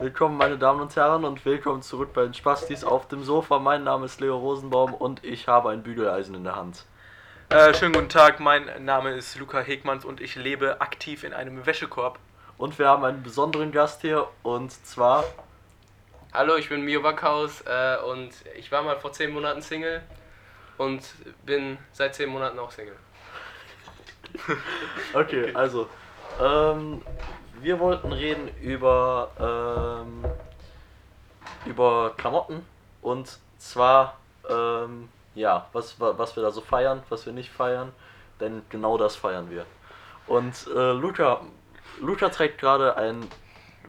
Willkommen, meine Damen und Herren, und willkommen zurück bei den Spastis auf dem Sofa. Mein Name ist Leo Rosenbaum und ich habe ein Bügeleisen in der Hand. Äh, schönen guten Tag, mein Name ist Luca Hegmanns und ich lebe aktiv in einem Wäschekorb. Und wir haben einen besonderen Gast hier, und zwar. Hallo, ich bin Mio Backhaus äh, und ich war mal vor 10 Monaten Single und bin seit 10 Monaten auch Single. Okay, also. Ähm, wir wollten reden über. Ähm, über Klamotten. Und zwar. Ähm, ja, was, wa- was wir da so feiern, was wir nicht feiern. Denn genau das feiern wir. Und äh, Luca, Luca trägt gerade ein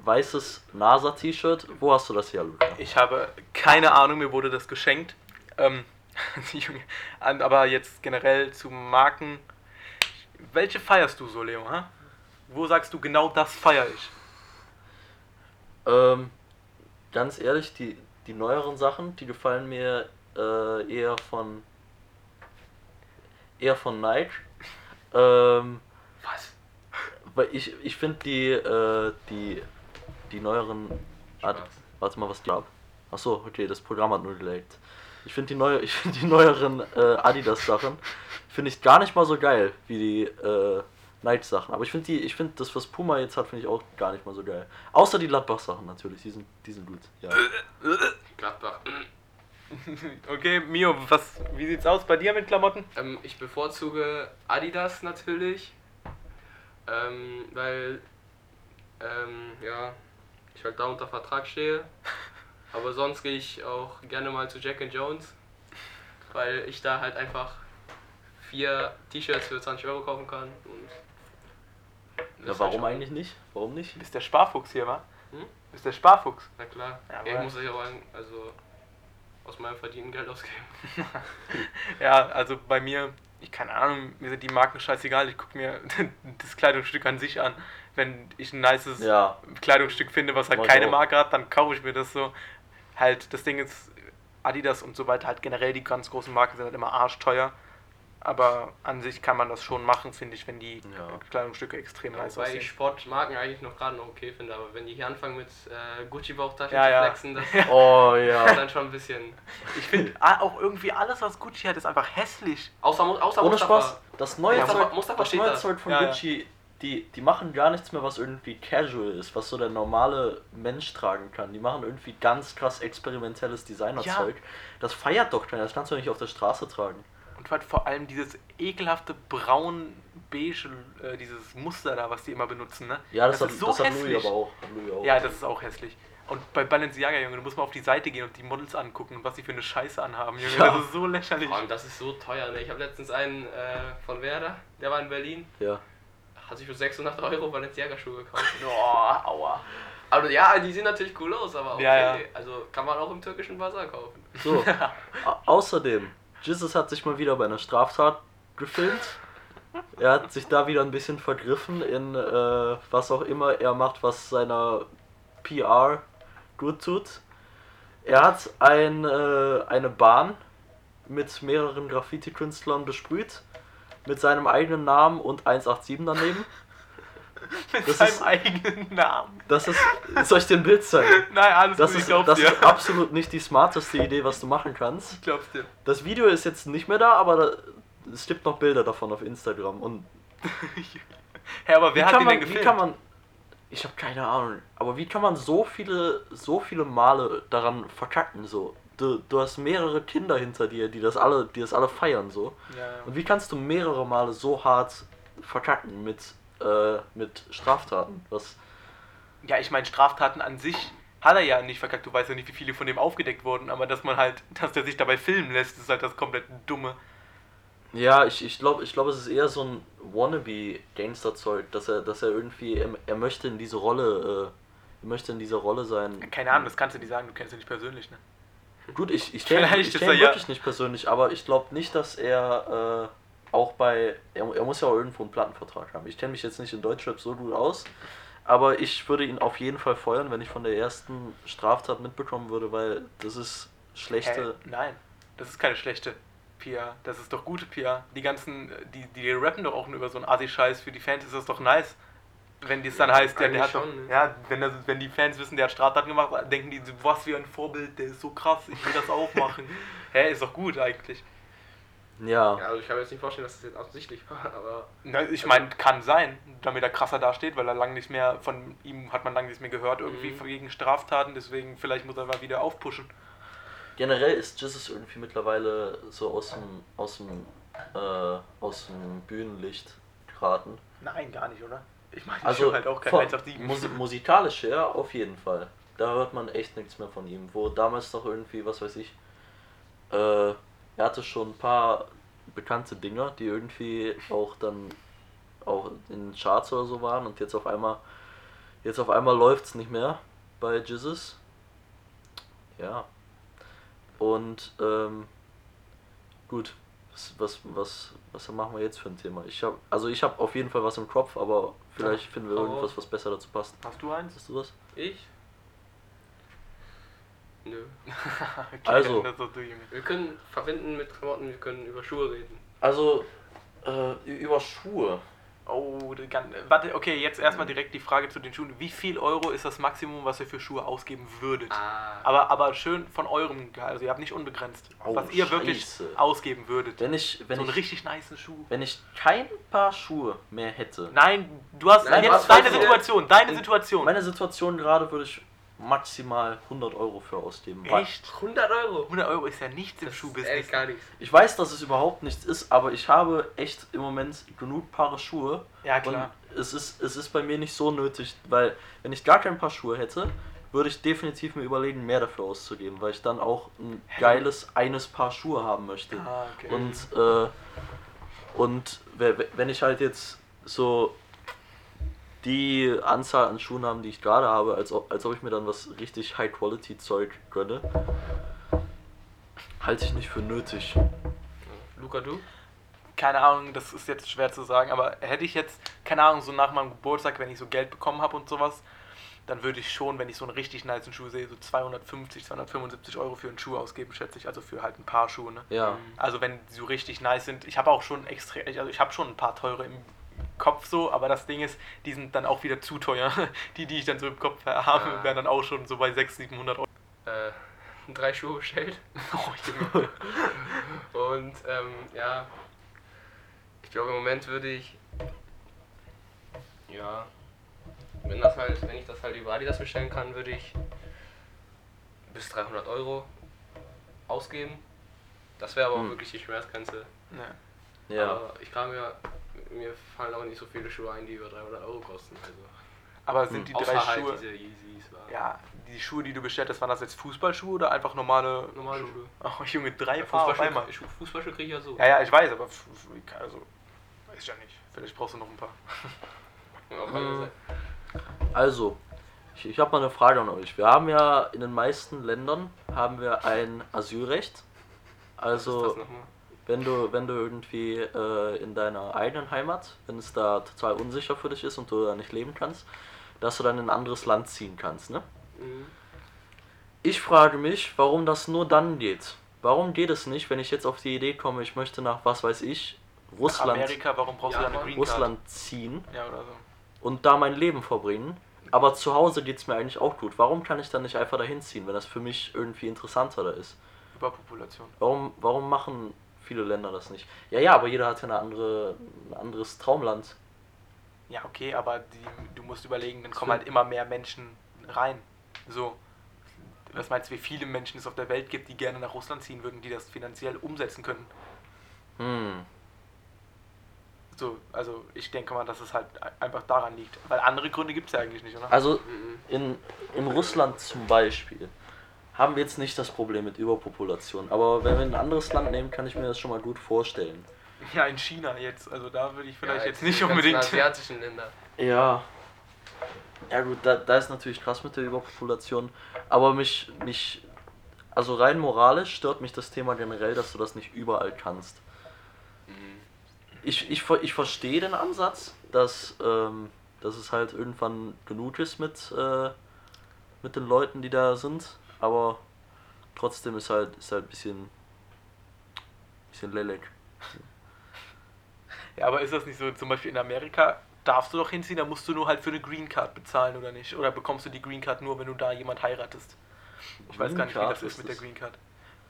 weißes NASA-T-Shirt. Wo hast du das her, Luca? Ich habe keine Ahnung, mir wurde das geschenkt. Ähm, aber jetzt generell zu Marken. Welche feierst du so, Leo? Ha? Wo sagst du genau das feiere ich? Ähm, ganz ehrlich, die, die neueren Sachen, die gefallen mir äh, eher von eher von Nike. Ähm, Was? weil ich, ich finde die, äh, die die neueren Spaß. warte mal, was die ab. Achso, okay, das Programm hat nur gelegt. Ich finde die neue, ich finde die neueren äh, Adidas Sachen finde ich gar nicht mal so geil wie die äh, Nike Sachen. Aber ich finde die, ich finde das, was Puma jetzt hat, finde ich auch gar nicht mal so geil. Außer die Gladbach Sachen natürlich, die sind, die sind gut. Ja. Gladbach. Okay, Mio, was, wie sieht's aus bei dir mit Klamotten? Ähm, ich bevorzuge Adidas natürlich, ähm, weil ähm, ja, ich halt da unter Vertrag stehe. Aber sonst gehe ich auch gerne mal zu Jack and Jones, weil ich da halt einfach vier T-Shirts für 20 Euro kaufen kann. Und Ja, warum eigentlich nicht? Warum nicht? Bist der Sparfuchs hier, wa? Hm? Bist der Sparfuchs. Na klar, Ja, ich muss ja auch ein- also aus meinem verdienten Geld ausgeben. Ja, also bei mir, ich keine Ahnung, mir sind die Marken scheißegal. Ich gucke mir das Kleidungsstück an sich an. Wenn ich ein nices Ja, Kleidungsstück finde, was halt ich keine auch. Marke hat, dann kaufe ich mir das so. Halt, das Ding ist, Adidas und so weiter, halt generell die ganz großen Marken sind halt immer arschteuer. Aber an sich kann man das schon machen, finde ich, wenn die Ja. Kleidungsstücke extrem nice Weil aussehen. ich Sportmarken eigentlich noch gerade noch okay finde, aber wenn die hier anfangen mit äh, Gucci-Bauchtaschen Ja, zu ja. flexen, das oh ist ja. dann schon ein bisschen. Ich finde auch irgendwie alles, was Gucci hat, ist einfach hässlich. Außer, außer Ohne Mustafa. Spaß, das neue Ja, Zeug, Mustafa- Mustafa das neue. Zeug von Ja, ja. Gucci, die, die machen gar nichts mehr, was irgendwie casual ist, was so der normale Mensch tragen kann. Die machen irgendwie ganz krass experimentelles Designerzeug. Das feiert doch keiner, das kannst du nicht auf der Straße tragen. Und halt vor allem dieses ekelhafte braun-beige, äh, dieses Muster da, was die immer benutzen, ne? Ja, das, Das hat, ist so das hat hässlich. Louis aber auch. Louis auch. Ja, das ist auch hässlich. Und bei Balenciaga, Junge, du musst mal auf die Seite gehen und die Models angucken und was die für eine Scheiße anhaben, Junge. Ja. Das ist so lächerlich. Allem, das ist so teuer. Ne? Ich habe letztens einen äh, von Werder, der war in Berlin, ja. hat sich für 600 Euro Balenciaga-Schuhe gekauft. Boah, aua. Aber ja, die sehen natürlich cool aus, aber okay. Ja, ja. Also kann man auch im türkischen Bazar kaufen. So. Au- außerdem, Jesus hat sich mal wieder bei einer Straftat gefilmt. Er hat sich da wieder ein bisschen vergriffen in äh, was auch immer er macht, was seiner PR gut tut. Er hat ein, äh, eine Bahn mit mehreren Graffiti-Künstlern besprüht. Mit seinem eigenen Namen und 187 daneben. Mit Das seinem ist- eigenen Namen. Das ist. Soll ich dir ein Bild zeigen? Nein, alles Das gut, ich ist, glaub's das dir. ist absolut nicht die smarteste Idee, was du machen kannst. Ich glaub's dir. Das Video ist jetzt nicht mehr da, aber da, es gibt noch Bilder davon auf Instagram. Und Hä, aber wie wer hat kann den man, denn wie gefilmt? kann man, ich habe keine Ahnung, aber wie kann man so viele, so viele Male daran verkacken so? Du, du hast mehrere Kinder hinter dir, die das alle, die das alle feiern so. ja, ja. Und wie kannst du mehrere Male so hart verkacken mit, äh, mit Straftaten? Was? ja, ich meine, Straftaten an sich hat er ja nicht verkackt. Du weißt ja nicht, wie viele von dem aufgedeckt wurden, aber dass man halt, dass der sich dabei filmen lässt, ist halt das komplett Dumme. Ja, ich, ich glaube, ich glaub, es ist eher so ein Wannabe-Gangster-Zeug, dass er, dass er irgendwie, er, er möchte in diese Rolle, äh, er möchte in dieser Rolle sein. Keine Ahnung, das kannst du nicht sagen, du kennst ihn nicht persönlich, ne? Gut, ich, ich kenne Vielleicht ich ist kenn er ja- wirklich nicht persönlich, aber ich glaube nicht, dass er äh, auch bei. Er, er muss ja auch irgendwo einen Plattenvertrag haben. Ich kenne mich jetzt nicht in Deutschrap so gut aus, aber ich würde ihn auf jeden Fall feuern, wenn ich von der ersten Straftat mitbekommen würde, weil das ist schlechte. Hä? Nein, das ist keine schlechte PR. Das ist doch gute PR. Die ganzen, die, die rappen doch auch nur über so einen Assi-Scheiß. Für die Fans ist das doch nice. Wenn dies dann heißt, ja, der eigentlich hat doch, schon, ne? ja, wenn, das, wenn die Fans wissen, der hat Straftaten gemacht, denken die, was für ein Vorbild, der ist so krass, ich will das auch machen. Hä, ist doch gut eigentlich. Ja. Ja, also ich kann mir jetzt nicht vorstellen, dass das jetzt offensichtlich war, aber Na, ich meine, kann sein, damit er krasser dasteht, weil er lange nicht mehr, von ihm hat man lange nichts mehr gehört, irgendwie Mhm. wegen Straftaten, deswegen vielleicht muss er mal wieder aufpushen. Generell ist Jesus irgendwie mittlerweile so aus dem, aus dem, äh, aus dem Bühnenlicht geraten. Nein, gar nicht, oder? Ich meine, Also halt auch kein von 1 auf 7. Musi musikalisch her auf jeden Fall. Da hört man echt nichts mehr von ihm. Wo damals noch irgendwie, was weiß ich, äh, er hatte schon ein paar bekannte Dinger, die irgendwie auch dann auch in den Charts oder so waren und jetzt auf einmal jetzt auf einmal läuft's nicht mehr bei Jesus. Ja. Und ähm, gut, was, was, was, was machen wir jetzt für ein Thema? Ich habe also ich habe auf jeden Fall was im Kopf, aber vielleicht finden wir irgendwas, was besser dazu passt. Hast du eins? Hast du was? ich? Nö. okay, Also. Wir können verbinden mit Klamotten, wir können über Schuhe reden. Also äh, über Schuhe. Oh, gan- warte, okay, jetzt erstmal direkt die Frage zu den Schuhen. Wie viel Euro ist das Maximum, was ihr für Schuhe ausgeben würdet? Ah. Aber, aber schön von eurem Gehalt, also ihr habt nicht unbegrenzt. Oh, was ihr wirklich Scheiße. ausgeben würdet. Wenn ich wenn so einen ich richtig nice Schuh. wenn ich kein Paar Schuhe mehr hätte. Nein, du hast Nein, jetzt deine Situation, deine In Situation. Meine Situation gerade würde ich maximal 100 Euro für ausgeben. Weil- Echt? 100 Euro. 100 Euro ist ja nichts im Das ist Schuhbusiness. ehrlich gar nichts. Ich weiß, dass es überhaupt nichts ist, aber ich habe echt im Moment genug Paare Schuhe. Ja, klar. Und es ist, es ist bei mir nicht so nötig, weil wenn ich gar kein Paar Schuhe hätte, würde ich definitiv mir überlegen, mehr dafür auszugeben, weil ich dann auch ein geiles eines Paar Schuhe haben möchte. Ah, okay. Und, äh, und we- we- wenn ich halt jetzt so die Anzahl an Schuhen habe, die ich gerade habe, als ob, als ob ich mir dann was richtig High-Quality-Zeug gönne, halte ich nicht für nötig. Luca, du? keine Ahnung, das ist jetzt schwer zu sagen, aber hätte ich jetzt, keine Ahnung, so nach meinem Geburtstag, wenn ich so Geld bekommen habe und sowas, dann würde ich schon, wenn ich so einen richtig nice Schuh sehe, so 250, 275 Euro für einen Schuh ausgeben, schätze ich, also für halt ein paar Schuhe, ne? Ja. Also wenn die so richtig nice sind, ich habe auch schon extra, also ich habe schon ein paar teure im Kopf so, aber das Ding ist, die sind dann auch wieder zu teuer. Die, die ich dann so im Kopf habe, Ah. wären dann auch schon so bei 600, 700 Euro. Äh, drei Schuhe bestellt. Oh. Und ähm, ja, ich glaube im Moment würde ich, ja, wenn das halt, wenn ich das halt über Adidas bestellen kann, würde ich bis 300 Euro ausgeben. Das wäre aber auch Hm. wirklich die Schmerzgrenze. Ja. Ja. Aber ich kann mir, mir fallen auch nicht so viele Schuhe ein, die über 300 Euro kosten. Also, Aber sind die außer drei halt Schuhe, diese Yeezys. War. ja, die Schuhe, die du bestellt hast, waren das jetzt Fußballschuhe oder einfach normale Normale Schuhe. Oh, Junge, drei Ja, Paar auf einmal. Fußballschuhe, Fußballschuhe kriege ich ja so. Ja, ja, ich weiß, aber also, weiß ich ja nicht. Vielleicht brauchst du noch ein paar. Seite. Also, ich, ich habe mal eine Frage an euch. Wir haben ja in den meisten Ländern haben wir ein Asylrecht. Was ist Also, das nochmal? Wenn du, wenn du irgendwie äh, in deiner eigenen Heimat, wenn es da total unsicher für dich ist und du da nicht leben kannst, dass du dann in ein anderes Land ziehen kannst, ne? Mhm. Ich frage mich, warum das nur dann geht. Warum geht es nicht, wenn ich jetzt auf die Idee komme, ich möchte nach, was weiß ich, Russland, Amerika, warum brauchst du da eine? Green Card? Russland ziehen Ja, oder so. und da mein Leben verbringen. Aber zu Hause geht es mir eigentlich auch gut. Warum kann ich dann nicht einfach dahin ziehen, wenn das für mich irgendwie interessanter da ist? Überpopulation. Warum, warum machen viele Länder das nicht? Ja, ja, aber jeder hat ja eine andere, ein anderes Traumland. Ja, okay, aber die, du musst überlegen, dann kommen halt immer mehr Menschen rein. So. Was meinst du, wie viele Menschen es auf der Welt gibt, die gerne nach Russland ziehen würden, die das finanziell umsetzen können? Hm. So, also ich denke mal, dass es halt einfach daran liegt. Weil andere Gründe gibt es ja eigentlich nicht, oder? Also in, in Russland zum Beispiel haben wir jetzt nicht das Problem mit Überpopulation. Aber wenn wir ein anderes Land nehmen, kann ich mir das schon mal gut vorstellen. Ja, in China jetzt. Also da würde ich vielleicht Ja, jetzt nicht die ganzen unbedingt. asiatischen Länder. Ja. Ja gut, da, da ist natürlich krass mit der Überpopulation. Aber mich, mich, also rein moralisch stört mich das Thema generell, dass du das nicht überall kannst. Ich, ich, ver- ich verstehe den Ansatz, dass, ähm, dass es halt irgendwann genug ist mit, äh, mit den Leuten, die da sind. Aber trotzdem ist halt, ist halt ein bisschen, bisschen lelek. Ja, aber ist das nicht so, zum Beispiel in Amerika darfst du doch hinziehen, da musst du nur halt für eine Green Card bezahlen, oder nicht? Oder bekommst du die Green Card nur, wenn du da jemand heiratest? Ich weiß gar nicht, wie Green das Card ist mit ist der das? Green Card.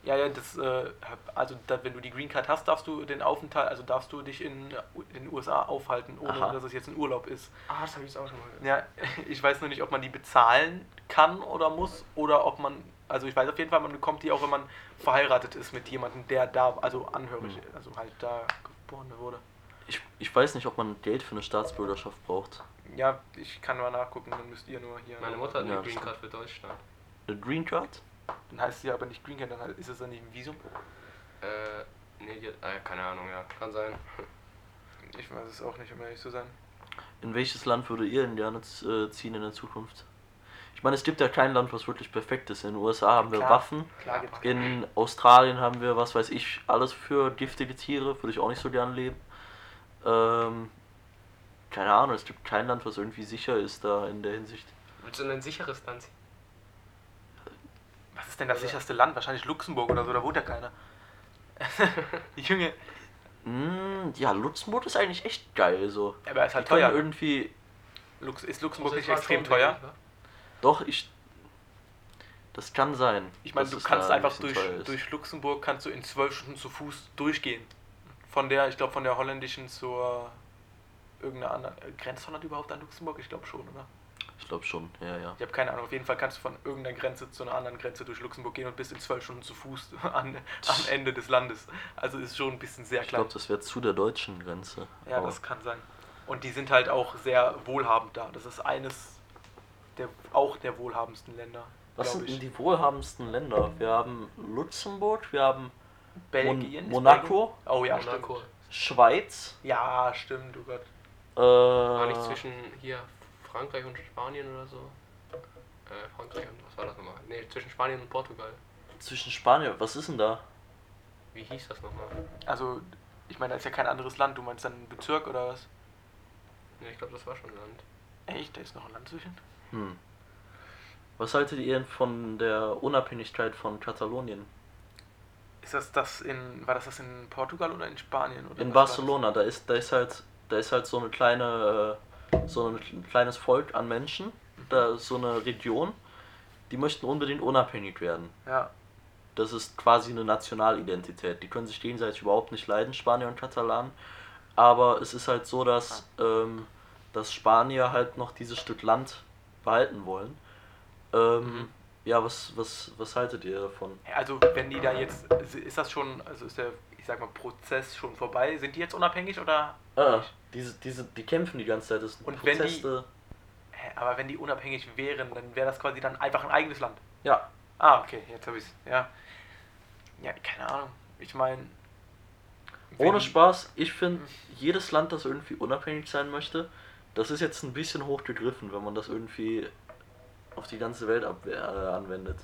Ja, ja, das, äh, also da, wenn du die Green Card hast, darfst du den Aufenthalt, also darfst du dich in den USA aufhalten, ohne Aha. dass es jetzt ein Urlaub ist. Ah, das habe ich auch schon mal gehört. Ja, ich weiß nur nicht, ob man die bezahlen kann oder muss oder ob man, also ich weiß auf jeden Fall, man bekommt die auch, wenn man verheiratet ist mit jemandem, der da, also anhörig, Hm. also halt da geboren wurde. Ich, ich weiß nicht, ob man Geld für eine Staatsbürgerschaft braucht. Ja, ich kann mal nachgucken, dann müsst ihr nur hier. Meine Mutter hat Ja, eine Green stimmt. Card für Deutschland. Eine Green Card? Dann heißt sie aber nicht Green Card, dann ist es dann nicht ein Visum. Äh, nee, die, äh, keine Ahnung, ja. Kann sein. Ich weiß es auch nicht, um ehrlich zu sein. In welches Land würdet ihr denn gerne äh, ziehen in der Zukunft? Ich meine, es gibt ja kein Land, was wirklich perfekt ist. In den USA haben wir Klar. Waffen. Klar gibt's In Australien haben wir, was weiß ich, alles für giftige Tiere. Würde ich auch nicht so gern leben. Ähm, keine Ahnung, es gibt kein Land, was irgendwie sicher ist da in der Hinsicht. Willst du in ein sicheres Land ziehen? Ist denn das Oder- sicherste Land? Wahrscheinlich Luxemburg oder so, da wohnt ja keiner. Junge, Mm, ja, Luxemburg ist eigentlich echt geil so. aber er ist halt teuer. irgendwie. Lux, ist Luxemburg Das nicht extrem teuer? wenig, wa? Doch, ich. Das kann sein. Ich meine, du es kannst ein einfach bisschen durch, durch Luxemburg kannst du in zwölf Stunden zu Fuß durchgehen. Von der, ich glaube, von der holländischen zur irgendeiner anderen. Grenzt Holland überhaupt an Luxemburg? Ich glaube schon, oder? Ich glaube schon, ja, ja. Ich habe keine Ahnung. Auf jeden Fall kannst du von irgendeiner Grenze zu einer anderen Grenze durch Luxemburg gehen und bist in zwölf Stunden zu Fuß an, am Ende des Landes. Also ist schon ein bisschen sehr Ich klein. glaube, das wäre zu der deutschen Grenze. Ja, Aber das kann sein. Und die sind halt auch sehr wohlhabend da. Das ist eines der auch der wohlhabendsten Länder. was sind ich. denn die wohlhabendsten Länder? Wir haben Luxemburg, wir haben Belgien? Mon Monaco, Belgien? Oh ja, Monaco. stimmt. Schweiz, Ja, stimmt, oh Gott. äh, War nicht zwischen hier Frankreich und Spanien oder so? Äh, Frankreich und was war das nochmal? Nee, zwischen Spanien und Portugal. zwischen Spanien. Was ist denn da? Wie hieß das nochmal? Also, ich meine, da ist ja kein anderes Land. Du meinst dann einen Bezirk oder was? Nee, ich glaube, das war schon Land. Echt? Da ist noch ein Land zwischen? Hm. Was haltet ihr denn von der Unabhängigkeit von Katalonien? Ist das das in. War das das in Portugal oder in Spanien? Oder In? Barcelona, da ist, da ist halt, da ist halt so eine kleine, äh, so ein kleines Volk an Menschen, da so eine Region, die möchten unbedingt unabhängig werden. Ja. Das ist quasi eine Nationalidentität. Die können sich gegenseitig überhaupt nicht leiden, Spanier und Katalanen. Aber es ist halt so, dass, ähm, dass Spanier halt noch dieses Stück Land behalten wollen. Ähm, Mhm. Ja, was, was, was haltet ihr davon? Also, wenn die da jetzt. Ist das schon. Also, ist der, ich sag mal, Prozess schon vorbei? Sind die jetzt unabhängig oder. Ah, diese, diese, die kämpfen die ganze Zeit. Das sind Und. Hä, Aber wenn die unabhängig wären, dann wäre das quasi dann einfach ein eigenes Land. Ja, Ah, okay, jetzt habe ich. Ja. Ja, keine Ahnung. Ich meine. Ohne Spaß, ich finde, jedes Land, das irgendwie unabhängig sein möchte, das ist jetzt ein bisschen hochgegriffen, wenn man das irgendwie auf die ganze Welt ab, äh, anwendet.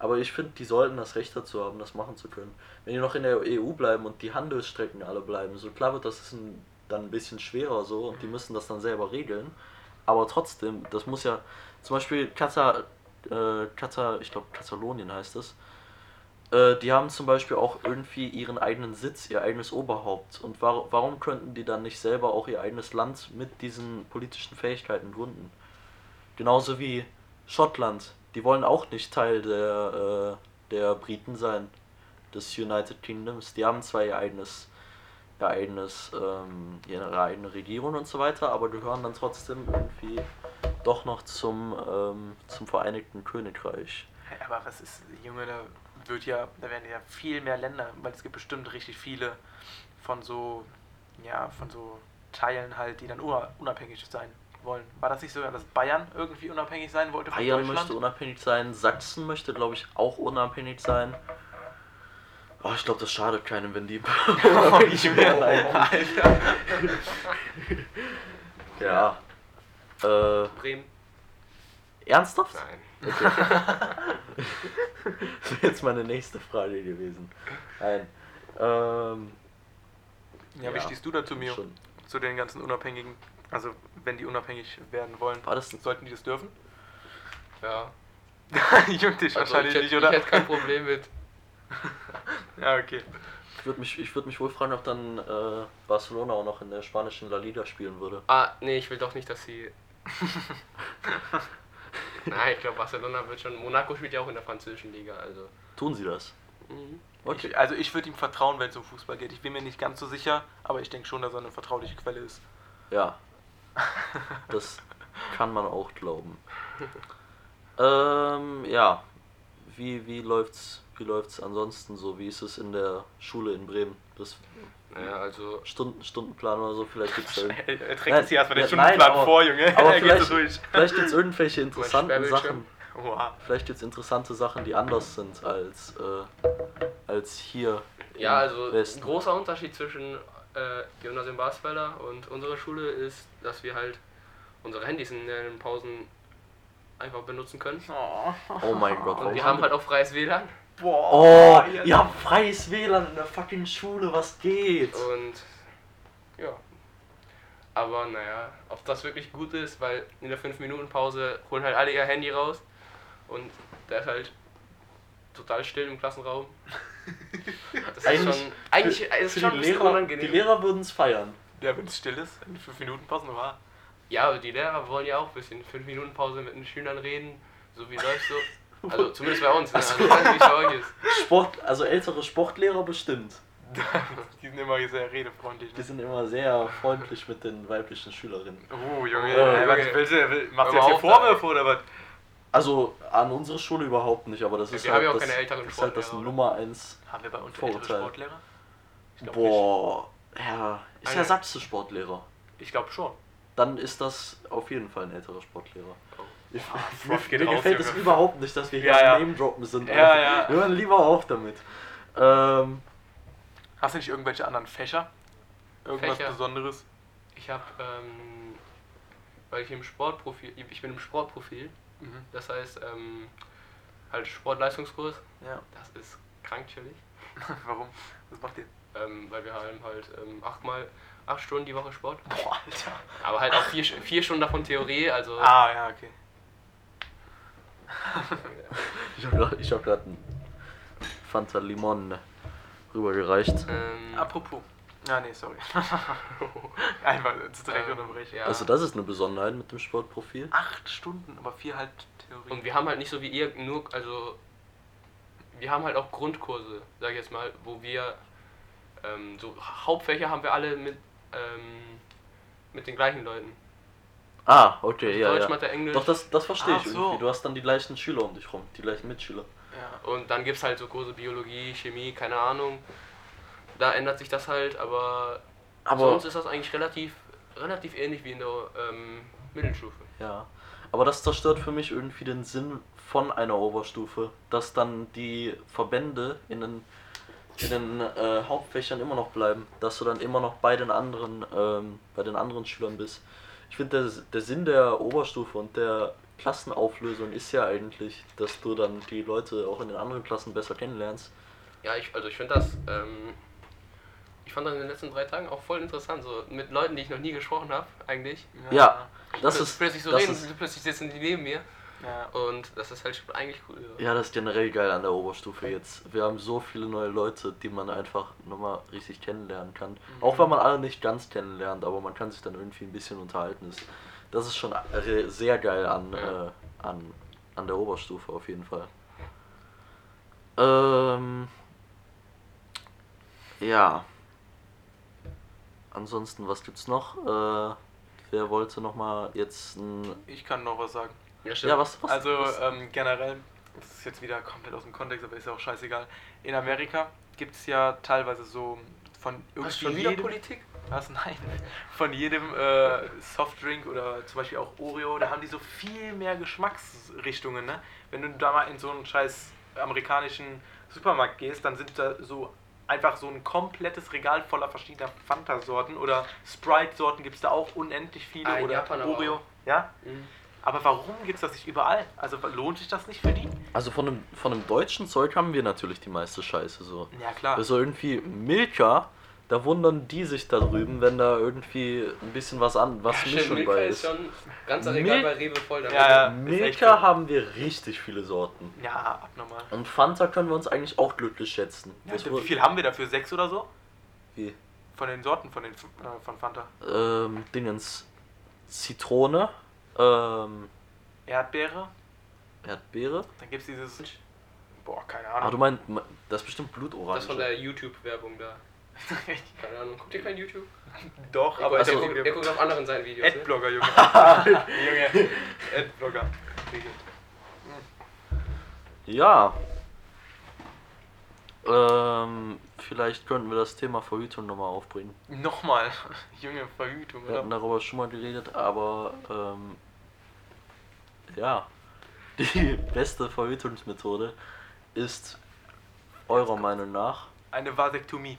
Aber ich finde, die sollten das Recht dazu haben, das machen zu können. Wenn die noch in der EU bleiben und die Handelsstrecken alle bleiben, so klar wird das ist ein, dann ein bisschen schwerer so und die müssen das dann selber regeln. Aber trotzdem, das muss ja, zum Beispiel Katar, äh, Katar ich glaube Katalonien heißt es, äh, die haben zum Beispiel auch irgendwie ihren eigenen Sitz, ihr eigenes Oberhaupt. Und war, warum könnten die dann nicht selber auch ihr eigenes Land mit diesen politischen Fähigkeiten gründen? Genauso wie Schottland. Die wollen auch nicht Teil der, äh, der Briten sein, des United Kingdoms. Die haben zwar ihr eigenes, ihr eigenes, ähm, ihre eigene Regierung und so weiter, aber gehören dann trotzdem irgendwie doch noch zum, ähm, zum Vereinigten Königreich. Aber was ist, Junge, da wird ja, da werden ja viel mehr Länder, weil es gibt bestimmt richtig viele von so, ja, von so Teilen halt, die dann unabhängig sein wollen. War das nicht sogar, dass Bayern irgendwie unabhängig sein wollte Bayern Deutschland? möchte unabhängig sein, Sachsen möchte, glaube ich, auch unabhängig sein. Oh, ich glaube, das schadet keinem, wenn die unabhängig werden. Alter. Ja. Äh, Bremen? ernsthaft? Nein. Das wäre jetzt meine nächste Frage gewesen. Nein. Ähm, Ja, wie Ja, stehst du dazu, Mio? schon. Zu den ganzen Unabhängigen, also wenn die unabhängig werden wollen, War das sollten die das dürfen? Ja. Juckt dich Also wahrscheinlich ich hätte, nicht, oder? Ich hätte kein Problem mit. Ja, okay. Ich würde mich, ich würd mich wohl fragen, ob dann äh, Barcelona auch noch in der spanischen La Liga spielen würde. Ah, nee, ich will doch nicht, dass sie. Nein, ich glaube, Barcelona wird schon. Monaco spielt ja auch in der französischen Liga, also. Tun sie das? Mhm. Okay. Ich, also ich würde ihm vertrauen, wenn es um Fußball geht. Ich bin mir nicht ganz so sicher, aber ich denke schon, dass er eine vertrauliche Quelle ist. Ja. Das kann man auch glauben. Ähm, ja. Wie, wie läuft's, wie läuft's ansonsten so? Wie ist es in der Schule in Bremen? Das Naja, also. Stunden, Stundenplan oder so, vielleicht gibt's da Er, er trägt Nein, sich erstmal den ja, Stundenplan nein, aber- vor, Junge. aber er geht so vielleicht- durch. Vielleicht gibt's irgendwelche interessanten. Sachen. Oha. Vielleicht gibt's interessante Sachen, die anders sind als, äh, als hier. Ja, also ein großer Unterschied zwischen äh, Gymnasium Basweiler und unserer Schule ist, dass wir halt unsere Handys in den Pausen einfach benutzen können. Oh. Oh mein Gott. Und wir haben halt auch freies WLAN. Boah. Oh, ja. ihr habt freies WLAN in der fucking Schule, was geht? Und ja. Aber naja, ob das wirklich gut ist, weil in der 5-Minuten-Pause holen halt alle ihr Handy raus und der ist halt total still im Klassenraum. Das ist Eigentlich schon. Eigentlich ist es Für schon die Lehrer, die unangenehm. Lehrer würden es feiern. Ja, wenn es still ist, in 5 Minuten Pause war. Ja, aber die Lehrer wollen ja auch ein bisschen 5-Minuten-Pause mit den Schülern reden. So wie läuft so. Also zumindest bei uns. Ne? Also, ich weiß nicht, wie es bei euch ist. Sport, also ältere Sportlehrer bestimmt. Die sind immer sehr redefreundlich. Die Ne? sind immer sehr freundlich mit den weiblichen Schülerinnen. Oh, Junge. Äh, ey, was Junge. willst du, will, machst du jetzt hier Vorwürfe oder was? Also an unsere Schule überhaupt nicht, aber das Ja, ist wir halt, haben ja auch das, keine älteren das, ist halt das Sportlehrer, Nummer eins. Haben wir bei uns ältere Vorurteil. Sportlehrer? Ich glaub Boah, ja, ist Eine- Ersatz zu Sportlehrer. nicht. Ich glaube schon. Dann ist das auf jeden Fall ein älterer Sportlehrer. Oh. Ich, Front mir raus, gefällt es überhaupt nicht, dass wir hier Ja, ja. am Name-Droppen sind. Ja, Also, ja. Wir hören lieber auf damit. Ähm, Hast du nicht irgendwelche anderen Fächer? Irgendwas Fächer? Besonderes? Ich habe, ähm, weil ich im Sportprofil, ich bin im Sportprofil, Mhm. das heißt, ähm, halt Sportleistungskurs, Ja. das ist krank chillig, Warum? Was macht ihr? ähm, weil wir haben halt ähm, achtmal, acht Stunden die Woche Sport, Boah, Alter. aber halt auch vier, vier Stunden davon Theorie, also Ah, ja, okay. ich habe gerade hab grad ein Fanta Limon rübergereicht. ähm, Apropos. Ah, nee, sorry. Einfach zu direkt Ähm, unterbrechen. ja. Also das ist eine Besonderheit mit dem Sportprofil. Acht Stunden, aber vier halt Theorie. Und wir haben halt nicht so wie ihr nur, also wir haben halt auch Grundkurse, sag ich jetzt mal, wo wir ähm, so Hauptfächer haben wir alle mit ähm, mit den gleichen Leuten. Ah, okay, ja, Deutsch, ja. Mathe, Englisch. Doch, das, das verstehe Ach ich so. irgendwie. Du hast dann die gleichen Schüler um dich rum, die gleichen Mitschüler. ja. Und dann gibt es halt so Kurse Biologie, Chemie, keine Ahnung. Da ändert sich das halt, aber, Aber, sonst ist das eigentlich relativ, relativ ähnlich wie in der ähm, Mittelstufe. ja. Aber das zerstört für mich irgendwie den Sinn von einer Oberstufe, dass dann die Verbände in den, in den äh, Hauptfächern immer noch bleiben, dass du dann immer noch bei den anderen, ähm, bei den anderen Schülern bist. Ich finde, der, der Sinn der Oberstufe und der Klassenauflösung ist ja eigentlich, dass du dann die Leute auch in den anderen Klassen besser kennenlernst. Ja, ich, also ich finde das, ähm, ich fand das in den letzten drei Tagen auch voll interessant, so mit Leuten, die ich noch nie gesprochen habe, eigentlich. Ja. Das Plötzlich- ist, plötzlich so das reden, ist, plötzlich sitzen die neben mir ja. und das ist halt schon eigentlich cool. So. ja, das ist generell geil an der Oberstufe jetzt. Wir haben so viele neue Leute, die man einfach nochmal richtig kennenlernen kann. Auch wenn man alle nicht ganz kennenlernt, aber man kann sich dann irgendwie ein bisschen unterhalten. Das, das ist schon sehr geil an, Ja. äh, an, an der Oberstufe auf jeden Fall. Ähm, ja. Ansonsten, was gibt's noch? Äh, wer wollte nochmal jetzt ein. Ich kann noch was sagen. Ja, stimmt. Ja, was? was Also was? ähm, generell, das ist jetzt wieder komplett aus dem Kontext, aber ist ja auch scheißegal. In Amerika gibt es ja teilweise so von irgendwie Was, schon wieder jedem, Politik? was nein, von jedem äh, Softdrink oder zum Beispiel auch Oreo, da haben die so viel mehr Geschmacksrichtungen, ne? Wenn du da mal in so einen scheiß amerikanischen Supermarkt gehst, dann sind da so einfach so ein komplettes Regal voller verschiedener Fanta-Sorten oder Sprite-Sorten gibt es da auch unendlich viele Ah, oder Japan aber Oreo. auch. Ja? Mhm. Aber warum gibt es das nicht überall? Also lohnt sich das nicht für die? Also von dem, von dem deutschen Zeug haben wir natürlich die meiste Scheiße so. Ja klar. Also irgendwie Milka da wundern die sich da drüben, wenn da irgendwie ein bisschen was an, was Ja, Mischung Milka bei ist ist. schon ganzer Regal Mil- bei Rewe voll. damit. Ja, ja. ist Milka so. haben wir richtig viele Sorten. Ja, abnormal. Und Fanta können wir uns eigentlich auch glücklich schätzen. Ja, Das wie viel haben wir dafür? Sechs oder so? Wie? Von den Sorten von, den, äh, von Fanta. Ähm, Dingens. Zitrone, ähm, Erdbeere. Erdbeere. Dann gibt es dieses. Boah, keine Ah, Ahnung. du meinst, das ist bestimmt Blutorange. Das von der YouTube-Werbung da. Keine Ahnung. Guckt ihr kein YouTube? Doch, Aber aber er, ich guckt, auf anderen seinen Videos. Ne? Adblogger, Junge. Junge. Adblogger. Ja. Ähm, vielleicht könnten wir das Thema Verhütung nochmal aufbringen. Nochmal. Junge, Verhütung, Wir hatten darüber schon mal geredet, aber ähm, ja, die beste Verhütungsmethode ist eurer Meinung nach Eine Vasektomie.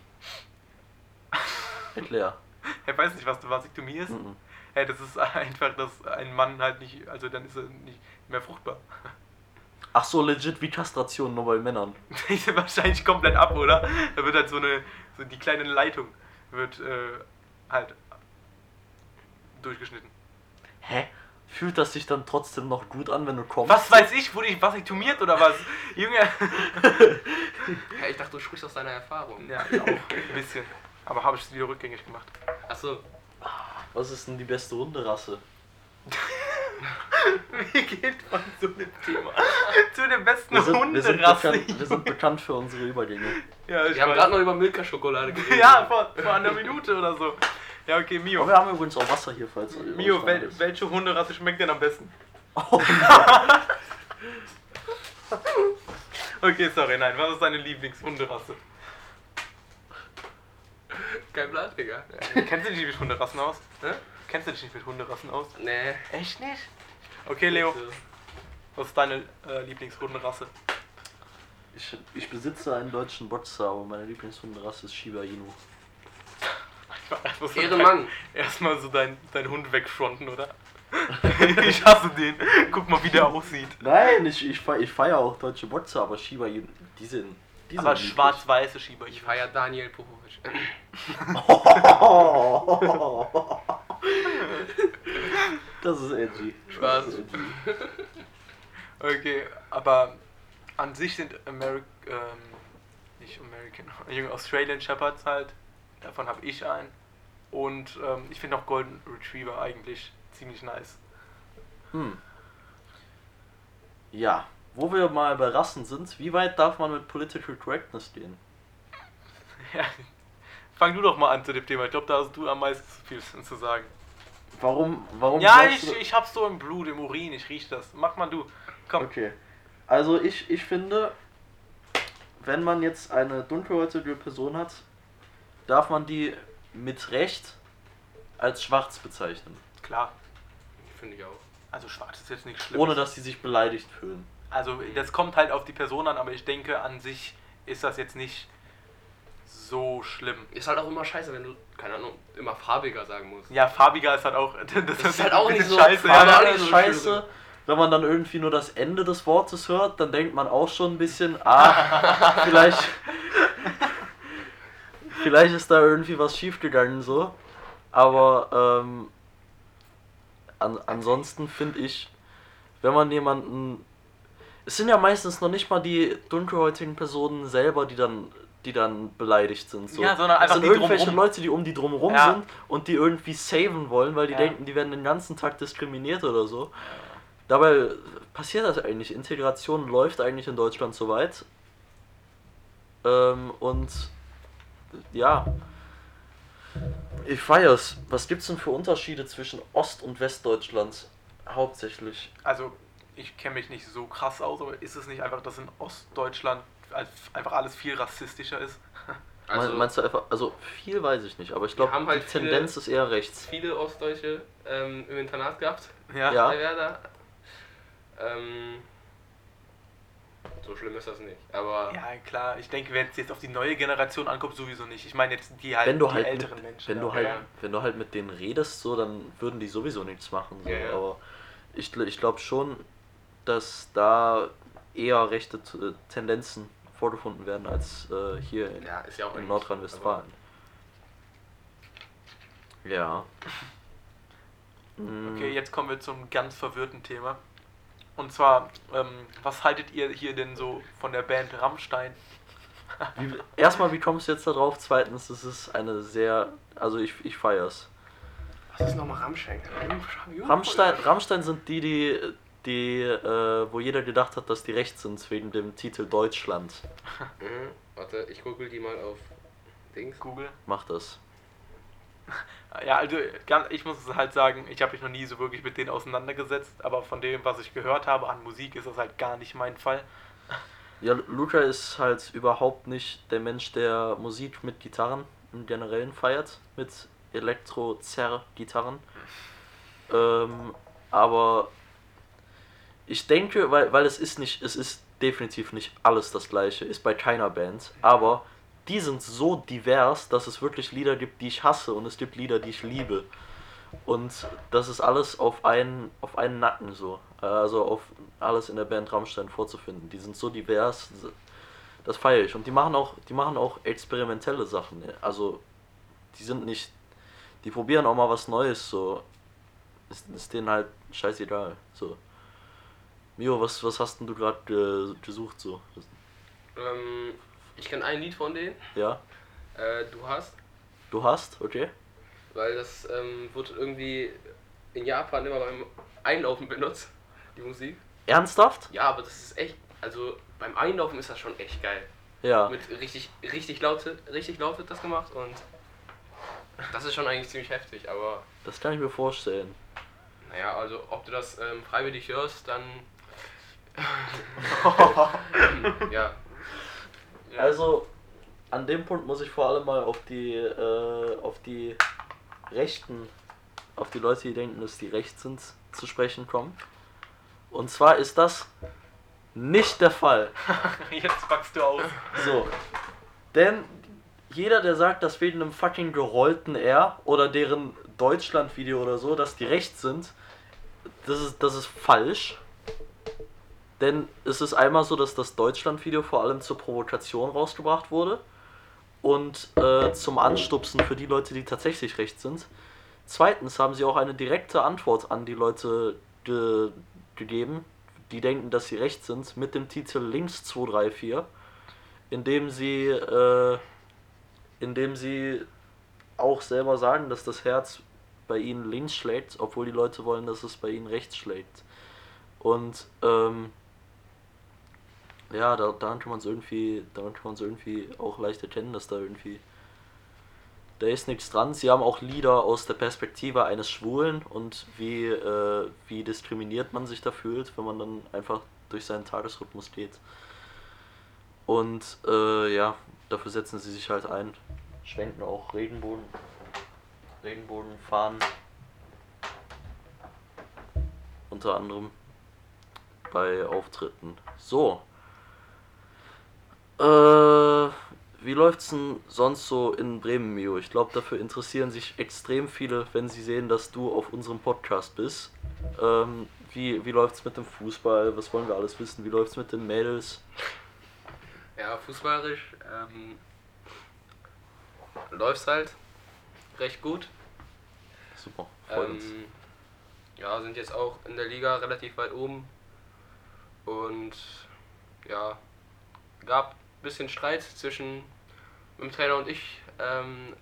Erklär. Er weiß nicht, was eine Vasektomie ist. Mhm. Hey, das ist einfach, dass ein Mann halt nicht, also dann ist er nicht mehr fruchtbar. Ach so, legit wie Kastration nur bei Männern. Die sind wahrscheinlich komplett ab, oder? Da wird halt so eine, so die kleine Leitung wird äh, halt durchgeschnitten. Hä? Fühlt das sich dann trotzdem noch gut an, wenn du kommst? Was weiß ich, wurde ich vasektomiert oder was? Junge. Ja, ich dachte, du sprichst aus deiner Erfahrung. Ja, auch ein bisschen. Aber habe ich es wieder rückgängig gemacht. Achso. Was ist denn die beste Hunderasse? Wie geht man zu dem Thema? zu der besten Wir sind, wir, sind Hunderasse. bekannt, wir sind bekannt für unsere Übergänge. ja, ich Wir haben gerade noch über Milka-Schokolade geredet. Ja, vor, vor einer Minute oder so. Ja, okay, Aber Mio. wir haben übrigens auch Wasser hier, falls Mio, wel, wundert. welche Hunderasse schmeckt denn am besten? Oh, Okay, sorry, nein. Was ist deine Lieblingshunderasse? Kein Blatt, Digga. Kennst du dich mit Hunderassen aus? Hä? Kennst du dich nicht mit Hunderassen aus? Nee. Echt nicht? Okay, Leo, was ist deine äh, Lieblingshunderasse? ich, ich besitze einen deutschen Boxer, aber meine Lieblingshunderasse ist Shiba Inu. So Ehrenmann. Erstmal so dein, dein Hund wegfronten, oder? ich hasse den. Guck mal, wie der aussieht. Nein, ich, ich, ich feiere auch deutsche Boxer, aber Shiba Inu, die sind. Aber schwarz-weiße Schieber. Ich feier Daniel Popovic. Das ist edgy. Spaß. Ist edgy. Okay, aber an sich sind Ameri ähm, nicht American, Junge, Australian Shepherds halt. Davon habe ich einen. Und ähm, ich finde auch Golden Retriever eigentlich ziemlich nice. Hm. Ja, wo wir mal bei Rassen sind, wie weit darf man mit Political Correctness gehen? Ja, fang du doch mal an zu dem Thema. Ich glaube, da hast du am meisten zu viel zu sagen. Warum, warum Ja, ich, du- ich hab's so im Blut, im Urin, ich riech das. Mach mal du. Komm. Okay. Also ich, ich finde, wenn man jetzt eine dunkelhäutige Person hat, darf man die mit Recht als schwarz bezeichnen. Klar. Finde ich auch. Also schwarz ist jetzt nicht schlimm. Ohne dass sie sich beleidigt fühlen. Also das kommt halt auf die Person an, aber ich denke an sich ist das jetzt nicht so schlimm. Ist halt auch immer scheiße, wenn du, keine Ahnung, immer farbiger sagen musst. Ja, farbiger ist halt auch. Das, ist halt auch ein nicht so scheiße. auch Ja, nicht so scheiße, wenn man dann irgendwie nur das Ende des Wortes hört, dann denkt man auch schon ein bisschen, ah, vielleicht, vielleicht ist da irgendwie was schiefgegangen so. Aber ähm, an, ansonsten finde ich, wenn man jemanden, es sind ja meistens noch nicht mal die dunkelhäutigen Personen selber, die dann die dann beleidigt sind. So. Ja, sondern Es einfach sind die irgendwelche drumrum. Leute, die um die drumherum Ja. sind und die irgendwie saven wollen, weil die Ja. denken, die werden den ganzen Tag diskriminiert oder so. Dabei passiert das eigentlich. Integration läuft eigentlich in Deutschland soweit. Ähm, und ja, ich feier's. Was gibt's denn für Unterschiede zwischen Ost- und Westdeutschland? Hauptsächlich. Also ich kenne mich nicht so krass aus, aber ist es nicht einfach, dass in Ostdeutschland einfach alles viel rassistischer ist? Also, Mein- Meinst du einfach, also viel weiß ich nicht, aber ich glaube, haben halt die Tendenz ist eher rechts. viele Ostdeutsche ähm, im Internat gehabt Ja. bei Werder. Ähm, so schlimm ist das nicht. Aber Ja, klar. Ich denke, wenn es jetzt auf die neue Generation ankommt, sowieso nicht. Ich meine jetzt die halt, wenn du die halt älteren mit, Menschen. wenn du halt ja. wenn du halt mit denen redest so dann würden die sowieso nichts machen so. Ja, ja. aber ich, ich glaube schon dass da eher rechte Tendenzen vorgefunden werden als äh, hier in, ja, ist ja auch in Nordrhein-Westfalen Ja. Mm, Okay, jetzt kommen wir zum ganz verwirrten Thema. Und zwar, ähm, was haltet ihr hier denn so von der Band Rammstein? Wie, erstmal, wie kommst du jetzt da drauf? Zweitens, es ist eine sehr. Also, ich, ich feier's. Was ist nochmal Rammstein? Rammstein, Rammstein sind die, die, die äh, wo jeder gedacht hat, dass die rechts sind, wegen dem Titel Deutschland. Mhm. Warte, ich google die mal auf Dings. Google. Mach das. Ja, also ich muss es halt sagen, ich habe mich noch nie so wirklich mit denen auseinandergesetzt, aber von dem, was ich gehört habe an Musik, ist das halt gar nicht mein Fall. Ja, Luca ist halt überhaupt nicht der Mensch, der Musik mit Gitarren im Generellen feiert, mit Elektro-Zerr-Gitarren. Ähm, aber ich denke, weil, weil es ist nicht, es ist definitiv nicht alles das gleiche, ist bei keiner Band, aber die sind so divers, dass es wirklich Lieder gibt, die ich hasse und es gibt Lieder, die ich liebe. Und das ist alles auf einen, auf einen Nacken so. Also auf alles in der Band Rammstein vorzufinden. Die sind so divers, das feiere ich. Und die machen auch, die machen auch experimentelle Sachen. Also die sind nicht, die probieren auch mal was Neues so. Ist, ist denen halt scheißegal. So. Mio, was, was hast denn du gerade ge, gesucht so? Ähm, ich kenne ein Lied von denen. Ja? Äh, du hast. Du hast, okay? Weil das ähm, wird irgendwie in Japan immer beim Einlaufen benutzt, die Musik. Ernsthaft? Ja, aber das ist echt, also beim Einlaufen ist das schon echt geil. Ja. Mit richtig, richtig laut, richtig laut wird das gemacht und das ist schon eigentlich ziemlich heftig, aber Das kann ich mir vorstellen. naja, also ob du das ähm, freiwillig hörst, dann ja. Also, an dem Punkt muss ich vor allem mal auf die, äh, auf die Rechten, auf die Leute, die denken, dass die rechts sind, zu sprechen kommen. Und zwar ist das nicht der Fall. Jetzt packst du aus. So. Denn jeder, der sagt, dass wegen einem fucking gerollten R oder deren Deutschland-Video oder so, dass die rechts sind, das ist, das ist falsch. Denn es ist einmal so, dass das Deutschland-Video vor allem zur Provokation rausgebracht wurde und äh, zum Anstupsen für die Leute, die tatsächlich rechts sind. Zweitens haben sie auch eine direkte Antwort an die Leute ge gegeben, die denken, dass sie rechts sind, mit dem Titel Links 234 indem sie, äh, indem sie auch selber sagen, dass das Herz bei ihnen links schlägt, obwohl die Leute wollen, dass es bei ihnen rechts schlägt. Und ähm, ja, da, daran kann man es irgendwie, daran kann man irgendwie auch leicht erkennen, dass da irgendwie da ist nichts dran. Sie haben auch Lieder aus der Perspektive eines Schwulen und wie, äh, wie diskriminiert man sich da fühlt, wenn man dann einfach durch seinen Tagesrhythmus geht. Und äh, ja, dafür setzen sie sich halt ein. Schwenken auch Regenbogen, Regenbogenfahnen. Unter anderem bei Auftritten. So. Äh, wie läuft's denn sonst so in Bremen, Mio? Ich glaube, dafür interessieren sich extrem viele, wenn sie sehen, dass du auf unserem Podcast bist. Ähm, wie, wie läuft's mit dem Fußball? Was wollen wir alles wissen? Wie läuft's mit den Mädels? Ja, fußballerisch ähm, läuft's halt recht gut. Super, freut uns. Ähm, ja, sind jetzt auch in der Liga relativ weit oben. Und ja, gab bisschen Streit zwischen dem Trainer und ich ähm,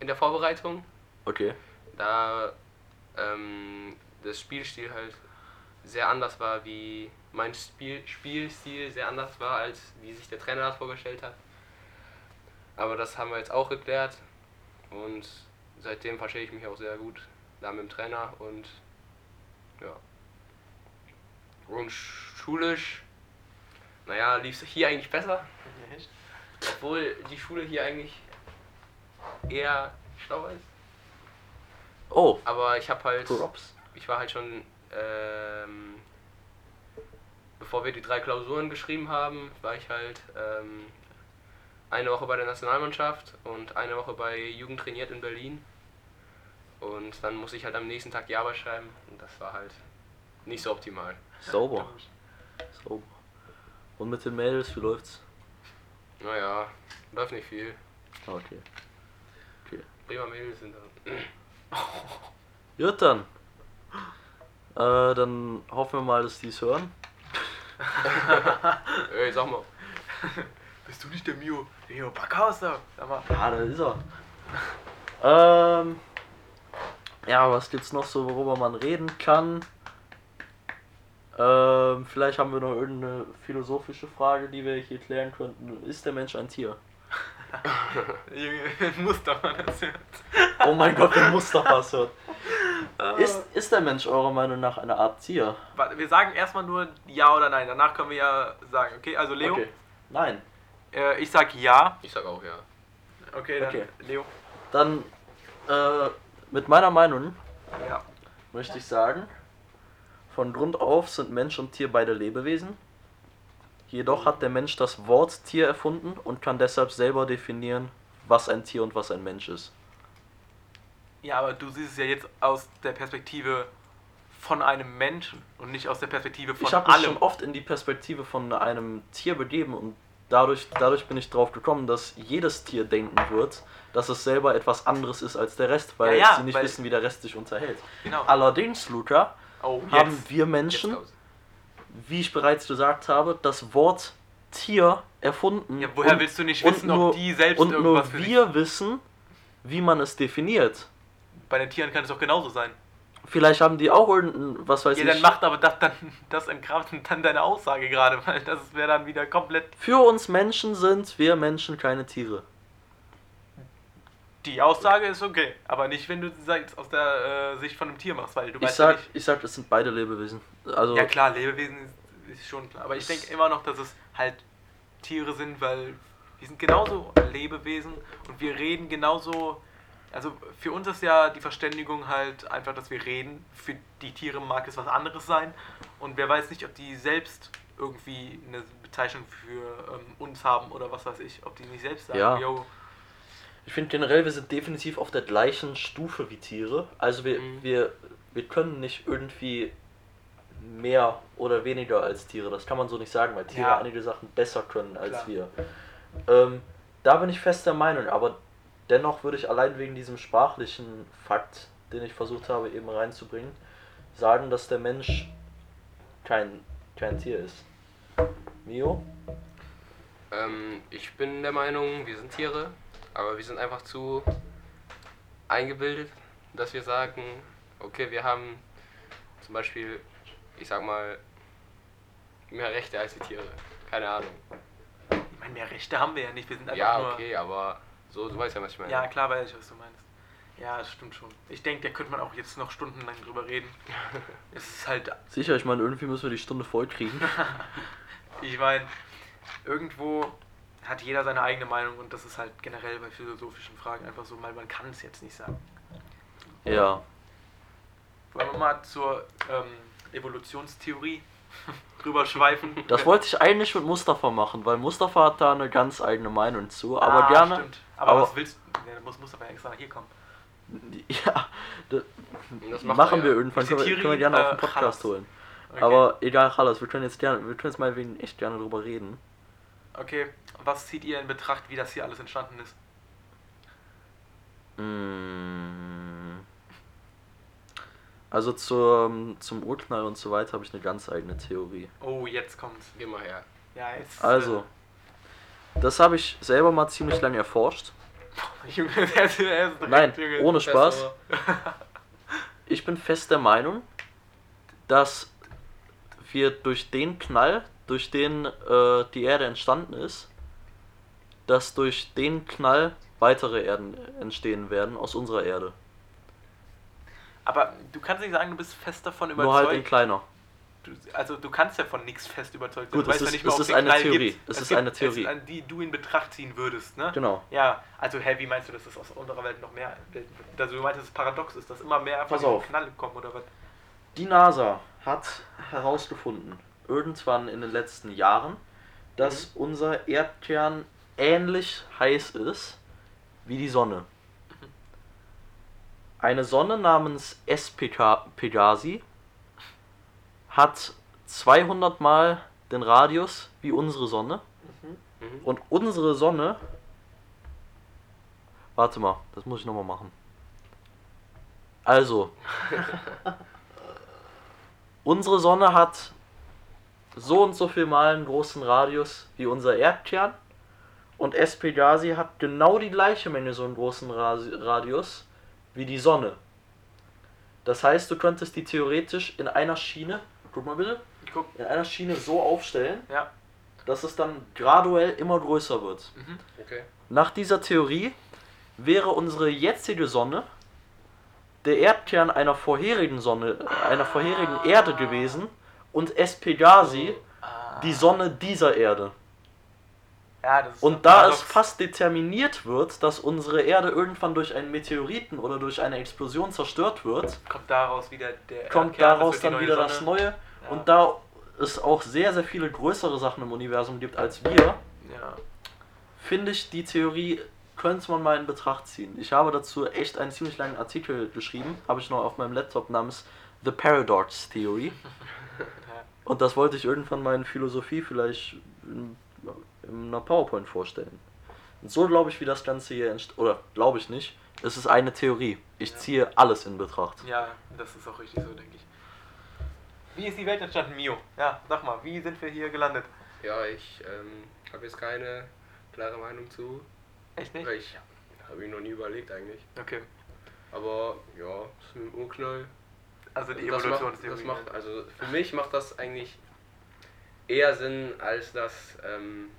in der Vorbereitung, Okay. da ähm, das Spielstil halt sehr anders war, wie mein Spiel, Spielstil sehr anders war, als wie sich der Trainer das vorgestellt hat. Aber das haben wir jetzt auch geklärt und seitdem verstehe ich mich auch sehr gut da mit dem Trainer und ja. Und schulisch, naja, lief es hier eigentlich besser. Obwohl die Schule hier eigentlich eher schlauer ist. Oh, Aber ich habe halt, Props. ich war halt schon, ähm, bevor wir die drei Klausuren geschrieben haben, war ich halt ähm, eine Woche bei der Nationalmannschaft und eine Woche bei Jugend trainiert in Berlin. Und dann muss ich halt am nächsten Tag die Arbeit schreiben und das war halt nicht so optimal. Sauber. Sauber. Und mit den Mädels, wie läuft's? Naja, läuft nicht viel. Ah, okay. Okay. Bremer Mädels sind dann. Gut dann. Äh, dann hoffen wir mal, dass die es hören. Ey, sag mal. Bist du nicht der Mio? Mio Backhaus da? Sag mal. Ja, da ist er. ähm, ja, was gibt's noch so, worüber man reden kann? Ähm, vielleicht haben wir noch irgendeine philosophische Frage, die wir hier klären könnten. Ist der Mensch ein Tier? Junge, Mustafa, das hört. Oh mein Gott, der Mustafa es hört. Ist, ist der Mensch eurer Meinung nach eine Art Tier? Warte, wir sagen erstmal nur ja oder nein. Danach können wir ja sagen, okay? Also Leo, Okay. Nein. äh, ich sag ja. Ich sag auch ja. Okay, dann Okay. Leo. Dann, äh, mit meiner Meinung Ja. möchte ich sagen, von Grund auf sind Mensch und Tier beide Lebewesen. Jedoch hat der Mensch das Wort Tier erfunden und kann deshalb selber definieren, was ein Tier und was ein Mensch ist. Ja, aber du siehst es ja jetzt aus der Perspektive von einem Menschen und nicht aus der Perspektive von ich habe mich allem. schon oft in die Perspektive von einem Tier begeben und dadurch, dadurch bin ich drauf gekommen, dass jedes Tier denken wird, dass es selber etwas anderes ist als der Rest, weil Ja, ja, sie nicht wissen, wie der Rest sich unterhält. Genau. Allerdings, Luca, Oh, haben wir Menschen, wie ich bereits gesagt habe, das Wort Tier erfunden. Ja, woher und, willst du nicht wissen, nur- ob die selbst und irgendwas nur wir wissen, wie man es definiert. Bei den Tieren kann es doch genauso sein. Vielleicht haben die auch irgendein, was weiß Ja, ich. dann macht aber das dann das entkrampft dann deine Aussage gerade, weil das wäre dann wieder komplett Für uns Menschen sind wir Menschen keine Tiere. Die Aussage ist okay, aber nicht wenn du es aus der äh, Sicht von einem Tier machst, weil du Ich weißt sag, ja nicht. ich sag, es sind beide Lebewesen. Also Ja klar, Lebewesen ist, ist schon klar, aber ich Das- denke immer noch, dass es halt Tiere sind, weil wir sind genauso Lebewesen und wir reden genauso. Also für uns ist ja die Verständigung halt einfach, dass wir reden. Für die Tiere mag es was anderes sein und wer weiß nicht, ob die selbst irgendwie eine Bezeichnung für ähm, uns haben oder was weiß ich, ob die nicht selbst sagen, Ja. yo, Ich finde generell, wir sind definitiv auf der gleichen Stufe wie Tiere. Also wir, Mhm. wir, wir können nicht irgendwie mehr oder weniger als Tiere. Das kann man so nicht sagen, weil Tiere Ja. einige Sachen besser können als Klar. wir. Ähm, da bin ich fest der Meinung, aber dennoch würde ich allein wegen diesem sprachlichen Fakt, den ich versucht habe eben reinzubringen, sagen, dass der Mensch kein, kein Tier ist. Mio? Ähm, ich bin der Meinung, wir sind Tiere, aber wir sind einfach zu eingebildet, dass wir sagen, okay, wir haben zum Beispiel, ich sag mal, mehr Rechte als die Tiere. Keine Ahnung. ich meine, mehr Rechte haben wir ja nicht, wir sind einfach Ja, nur... okay, aber so, du weißt ja, was ich meine. Ja, klar weiß ich, was du meinst. Ja, das stimmt schon. Ich denke, da könnte man auch jetzt noch stundenlang drüber reden. es ist halt, Sicher, ich meine, irgendwie müssen wir die Stunde voll kriegen. ich meine, irgendwo hat jeder seine eigene Meinung und das ist halt generell bei philosophischen Fragen einfach so, weil man kann es jetzt nicht sagen. ja. Wollen wir mal zur ähm, Evolutionstheorie drüber schweifen? Das wollte ich eigentlich mit Mustafa machen, weil Mustafa hat da eine ganz eigene Meinung zu, aber Ah, gerne. Stimmt. Aber, aber- was willst du? Ja, da muss Mustafa ja extra hier kommen. Ja, das macht machen wir ja. irgendwann, können wir, können wir gerne auf den äh, Podcast Chalas? holen. Okay. Aber egal, Hallas, wir können jetzt gerne, wir können jetzt mal wegen echt gerne drüber reden. Okay, was zieht ihr in Betracht, wie das hier alles entstanden ist? Mm. Also zum, zum Urknall und so weiter habe ich eine ganz eigene Theorie. Oh, jetzt kommt's. Geh mal her. Ja, jetzt. Also, das habe ich selber mal ziemlich lange erforscht. Junge, der ist, der ist direkt, Nein, Junge. ohne Spaß. Ich bin fest der Meinung, dass wir durch den Knall, durch den äh, die Erde entstanden ist, dass durch den Knall weitere Erden entstehen werden aus unserer Erde. Aber du kannst nicht sagen, du bist fest davon Nur halt in überzeugt. kleiner. du, also du kannst ja von nichts fest überzeugt sein. Gut, du es weißt ja ist- nicht mal, es ob ist den eine Knall Theorie. Gibt. Es ist gibt eine Theorie. Es, an die du in Betracht ziehen würdest, ne? Genau. Ja, also hä, wie meinst du, dass es aus unserer Welt noch mehr... Also du meinst, dass es paradox ist, dass immer mehr von auf. Knalle kommen oder was? Die NASA hat herausgefunden, irgendwann in den letzten Jahren, dass unser Erdkern ähnlich heiß ist wie die Sonne. Eine Sonne namens S. Pega- Pegasi hat 200 Mal den Radius wie unsere Sonne Mhm. und unsere Sonne Warte mal, das muss ich nochmal machen. Also, unsere Sonne hat so und so viel mal einen großen Radius wie unser Erdkern und Espegasi hat genau die gleiche Menge so einen großen Radius wie die Sonne. Das heißt, du könntest die theoretisch in einer Schiene, guck mal bitte, Guck. in einer Schiene so aufstellen, Ja. dass es dann graduell immer größer wird. Mhm. Okay. Nach dieser Theorie wäre unsere jetzige Sonne der Erdkern einer vorherigen Sonne, einer vorherigen Erde gewesen und Espegasi Ah. die Sonne dieser Erde. Ja, das ist Und da es fast determiniert wird, dass unsere Erde irgendwann durch einen Meteoriten oder durch eine Explosion zerstört wird, kommt daraus wieder der kommt Erdkern, daraus dann wieder Sonne. das Neue. Ja. Und da es auch sehr, sehr viele größere Sachen im Universum gibt als wir, Ja. finde ich, die Theorie könnte man mal in Betracht ziehen. Ich habe dazu echt einen ziemlich langen Artikel geschrieben, habe ich noch auf meinem Laptop namens The Paradox Theory. Und das wollte ich irgendwann mal in Philosophie vielleicht in, in einer PowerPoint vorstellen. Und so glaube ich, wie das Ganze hier entsteht. Oder glaube ich nicht. Es ist eine Theorie. Ich Ja. ziehe alles in Betracht. ja, das ist auch richtig so, denke ich. Wie ist die Welt entstanden, Mio? Ja, sag mal, wie sind wir hier gelandet? Ja, ich ähm, habe jetzt keine klare Meinung zu. Echt nicht? weil Ich habe mir noch nie überlegt eigentlich. Okay. Aber ja, das mit dem Urknall. Also die das Evolution macht, ist das die macht, also für mich macht das eigentlich eher Sinn, als dass ähm,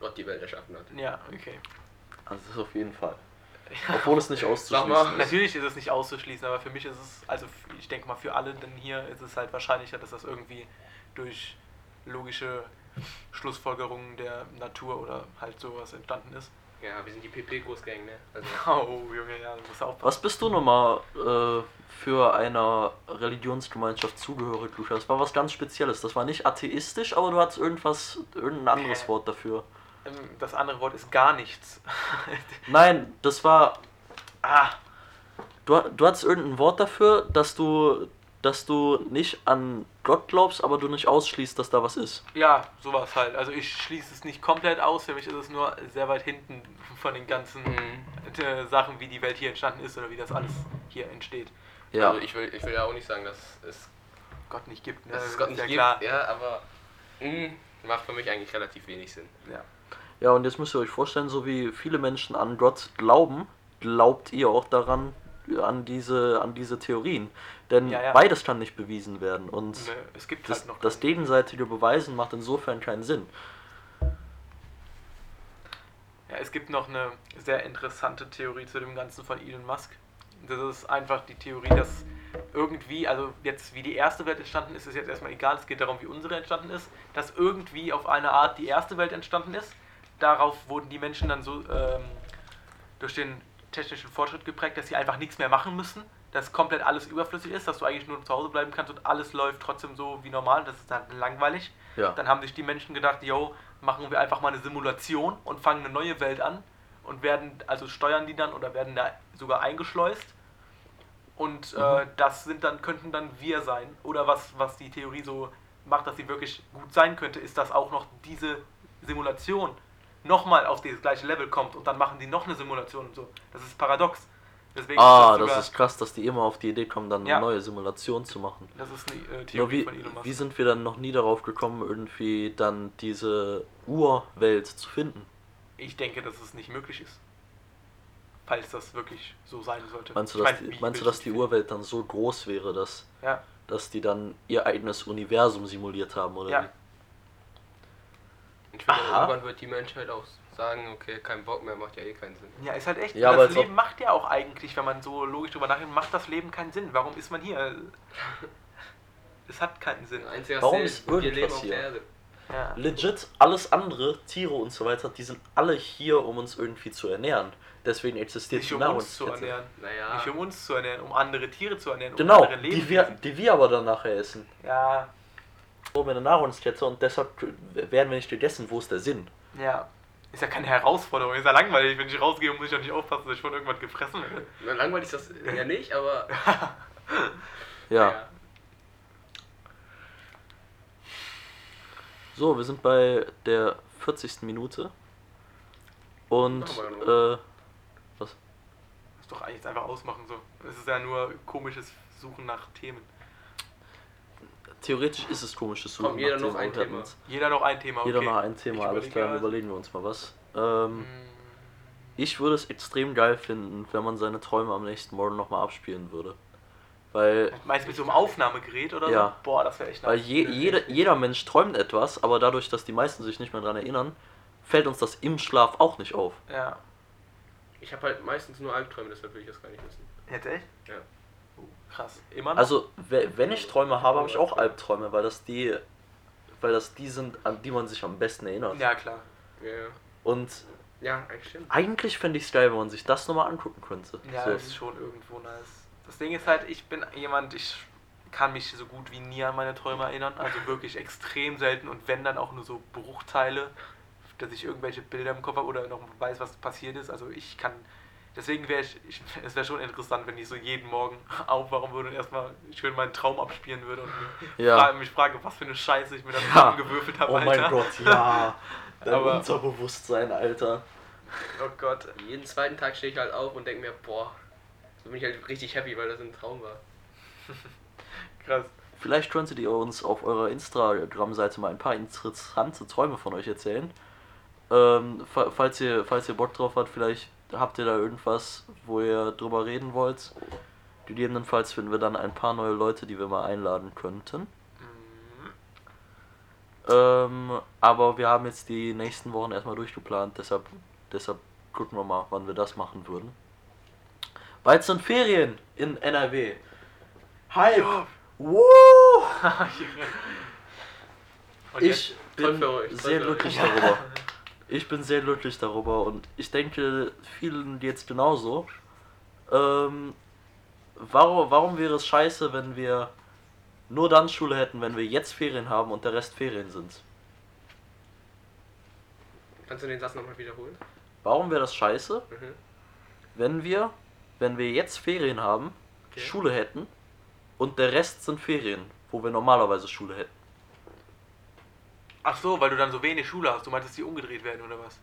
Gott die Welt erschaffen hat. Ja, okay. Also das ist auf jeden Fall. Obwohl es nicht auszuschließen mal. ist. Natürlich ist es nicht auszuschließen, aber für mich ist es, also f- ich denke mal für alle denn hier ist es halt wahrscheinlicher, dass das irgendwie durch logische Schlussfolgerungen der Natur oder halt sowas entstanden ist. Ja, wir sind die PP-Großgang, ne? Also, Oh, Junge, ja, du musst aufpassen. Was bist du nochmal äh, für einer Religionsgemeinschaft zugehörig, Lukas? Das war was ganz Spezielles. Das war nicht atheistisch, aber du hattest irgendwas, irgendein anderes Äh. Wort dafür. Ähm, Das andere Wort ist gar nichts. Nein, das war. Ah. Du, du hattest irgendein Wort dafür, dass du, dass du nicht an Gott glaubst, aber du nicht ausschließt, dass da was ist. ja, sowas halt. Also ich schließe es nicht komplett aus, für mich ist es nur sehr weit hinten von den ganzen Mhm. äh, Sachen, wie die Welt hier entstanden ist oder wie das alles hier entsteht. Ja. also ich, will, ich will ja auch nicht sagen, dass es, Gott nicht gibt. Ne? dass es Das Gott ist nicht ja gibt. klar. Ja, aber mh, macht für mich eigentlich relativ wenig Sinn. Ja. Ja, und jetzt müsst ihr euch vorstellen, so wie viele Menschen an Gott glauben, glaubt ihr auch daran, an diese, an diese Theorien. Denn Ja, ja. beides kann nicht bewiesen werden. Und Ne, es gibt das, halt noch das gegenseitige Beweisen macht insofern keinen Sinn. Ja, es gibt noch eine sehr interessante Theorie zu dem Ganzen von Elon Musk. Das ist einfach die Theorie, dass irgendwie, also jetzt wie die erste Welt entstanden ist, ist jetzt erstmal egal, es geht darum, wie unsere entstanden ist, dass irgendwie auf eine Art die erste Welt entstanden ist. Darauf wurden die Menschen dann so ähm, durch den technischen Fortschritt geprägt, dass sie einfach nichts mehr machen müssen, dass komplett alles überflüssig ist, dass du eigentlich nur zu Hause bleiben kannst und alles läuft trotzdem so wie normal, das ist dann langweilig. Ja. Dann haben sich die Menschen gedacht, yo, machen wir einfach mal eine Simulation und fangen eine neue Welt an und werden, also steuern die dann oder werden da sogar eingeschleust. Und äh, das sind dann, könnten dann wir sein. Oder was, was die Theorie so macht, dass sie wirklich gut sein könnte, ist, dass auch noch diese Simulation nochmal auf dieses gleiche Level kommt und dann machen die noch eine Simulation und so. Das ist paradox. Deswegen Ah, ist das, das ist krass, dass die immer auf die Idee kommen, dann eine Ja. neue Simulation zu machen. das ist eine äh, Theorie wie, von Elon Musk. wie sind wir dann noch nie darauf gekommen, irgendwie dann diese Urwelt zu finden? Ich denke, dass es nicht möglich ist. Falls das wirklich so sein sollte. Meinst du, Ich dass, meine, die, meinst du, dass die? Urwelt dann so groß wäre, dass, Ja. dass die dann ihr eigenes Universum simuliert haben, oder Ja. Ich finde, Aha. irgendwann wird die Menschheit auch sagen, okay, kein Bock mehr, macht ja eh keinen Sinn. Ja, ist halt echt. Ja, das Leben macht ja auch eigentlich, wenn man so logisch drüber nachdenkt, macht das Leben keinen Sinn. Warum ist man hier? Es hat keinen Sinn. Einziger Warum Sinn, ist wir leben irgendwas auf hier? der Erde. Ja. Legit, alles andere, Tiere und so weiter, die sind alle hier, um uns irgendwie zu ernähren. Deswegen existiert Nicht die um uns zu ernähren. Naja, Nicht um uns zu ernähren, um andere Tiere zu ernähren. Genau, um andere die wir, die wir aber dann nachher essen. Ja, So eine Nahrungskette und deshalb werden wir nicht gegessen. Wo ist der Sinn? ja. Ist ja keine Herausforderung, ist ja langweilig. Wenn ich rausgehe, muss ich doch nicht aufpassen, dass ich von irgendwas gefressen werde. na, langweilig ist das ja nicht, aber Ja. So, wir sind bei der 40. Minute. Und Machen wir äh, Muss doch eigentlich jetzt einfach ausmachen so. Es ist ja nur komisches Suchen nach Themen. Theoretisch ist es komisches Suchen. Kommt jeder nach noch ein Thema. Jeder noch ein Thema, okay. Jeder noch ein Thema, Ich alles klar, dann überlegen wir uns mal was. Ähm, Mm, ich würde es extrem geil finden, wenn man seine Träume am nächsten Morgen nochmal abspielen würde. Weil, Meinst du mit so einem Aufnahmegerät oder Ja. so? Boah, das wäre echt weil nice. je, jeder, jeder Mensch träumt etwas, aber dadurch, dass die meisten sich nicht mehr daran erinnern, fällt uns das im Schlaf auch nicht auf. Ja. Ich habe halt meistens nur Albträume, deshalb will ich das gar nicht wissen. Jetzt echt? Ja. Krass. Immer noch? Also, we- wenn ich Träume habe, habe ich auch Albträume, weil das die, weil das die sind, an die man sich am besten erinnert. Ja, klar. Ja, ja. Und Ja, eigentlich stimmt. eigentlich fände ich es geil, wenn man sich das nochmal angucken könnte. Ja, so. das ist schon irgendwo nice. Das Ding ist halt, ich bin jemand, ich kann mich so gut wie nie an meine Träume erinnern. Also wirklich extrem selten und wenn dann auch nur so Bruchteile, dass ich irgendwelche Bilder im Kopf habe oder noch weiß, was passiert ist. Also ich kann. Deswegen wäre ich, ich es wäre schon interessant, wenn ich so jeden Morgen aufwachen würde und erstmal schön meinen Traum abspielen würde und Ja. mich frage, was für eine Scheiße ich mir da Ja. zusammengewürfelt habe, Oh Alter. mein Gott, ja. Dein Aber- Unterbewusstsein, Alter. Oh Gott. Jeden zweiten Tag stehe ich halt auf und denke mir, boah, so bin ich halt richtig happy, weil das ein Traum war. Krass. Vielleicht könntet ihr uns auf eurer Instagram-Seite mal ein paar interessante Träume von euch erzählen. Ähm, fa- falls, ihr, falls ihr Bock drauf habt, vielleicht habt ihr da irgendwas, wo ihr drüber reden wollt. Gegebenenfalls finden wir dann ein paar neue Leute, die wir mal einladen könnten. Mhm. Ähm, aber wir haben jetzt die nächsten Wochen erstmal durchgeplant, deshalb, deshalb gucken wir mal, wann wir das machen würden. Bald sind Ferien in NRW. Hype! Woo! Und Ich bin sehr glücklich darüber. Ich bin sehr glücklich darüber und ich denke, vielen jetzt genauso. Ähm, warum, warum wäre es scheiße, wenn wir nur dann Schule hätten, wenn wir jetzt Ferien haben und der Rest Ferien sind? Kannst du den Satz nochmal wiederholen? Warum wäre das scheiße, Mhm. wenn wir, wenn wir jetzt Ferien haben, Okay. Schule hätten und der Rest sind Ferien, wo wir normalerweise Schule hätten? Ach so, weil du dann so wenig Schule hast. Du meintest, die umgedreht werden oder was?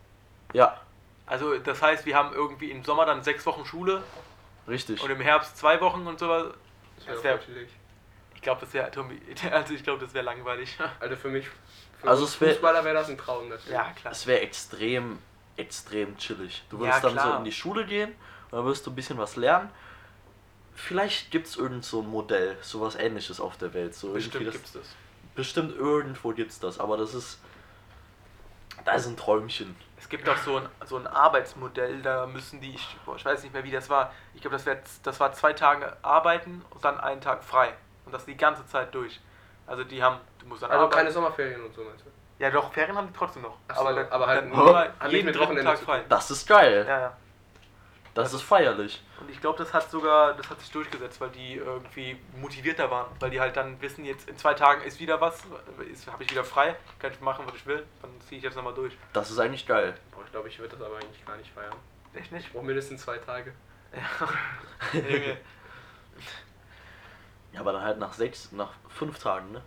Ja, Also das heißt, wir haben irgendwie im Sommer dann sechs Wochen Schule richtig. und im Herbst zwei Wochen und sowas. Das wäre. Ich glaube, das wäre also ich glaube, das wäre langweilig. Also für mich, für Also es wär- Fußballer wäre das ein Traum natürlich. ja, klar. Es wäre extrem, extrem chillig. Du Ja, würdest dann so in die Schule gehen und dann wirst du ein bisschen was lernen. Vielleicht gibt es irgend so ein Modell, sowas ähnliches auf der Welt. So Bestimmt das, gibt's das. Bestimmt irgendwo gibt es das, aber das ist. Das ist ein Träumchen. Es gibt auch so ein, so ein Arbeitsmodell, da müssen die, ich, boah, ich weiß nicht mehr wie das war, ich glaube, das, wär- das war zwei Tage arbeiten und dann einen Tag frei. Und das die ganze Zeit durch. Also die haben, du musst dann Also arbeiten. keine Sommerferien und so meinst du? ja doch, Ferien haben die trotzdem noch. Ach so, dann- aber halt dann nur- jeden dritten Tag frei. Das ist geil. Ja, ja. Das ist feierlich. Und ich glaube, das hat sogar, das hat sich durchgesetzt, weil die irgendwie motivierter waren, weil die halt dann wissen, jetzt in zwei Tagen ist wieder was, habe ich wieder frei, kann ich machen, was ich will, dann ziehe ich jetzt nochmal durch. Das ist eigentlich geil. Boah, ich glaube, ich würde das aber eigentlich gar nicht feiern. Echt nicht? Ich brauche mindestens zwei Tage. Ja. Ja, aber dann halt nach sechs, nach fünf Tagen, ne?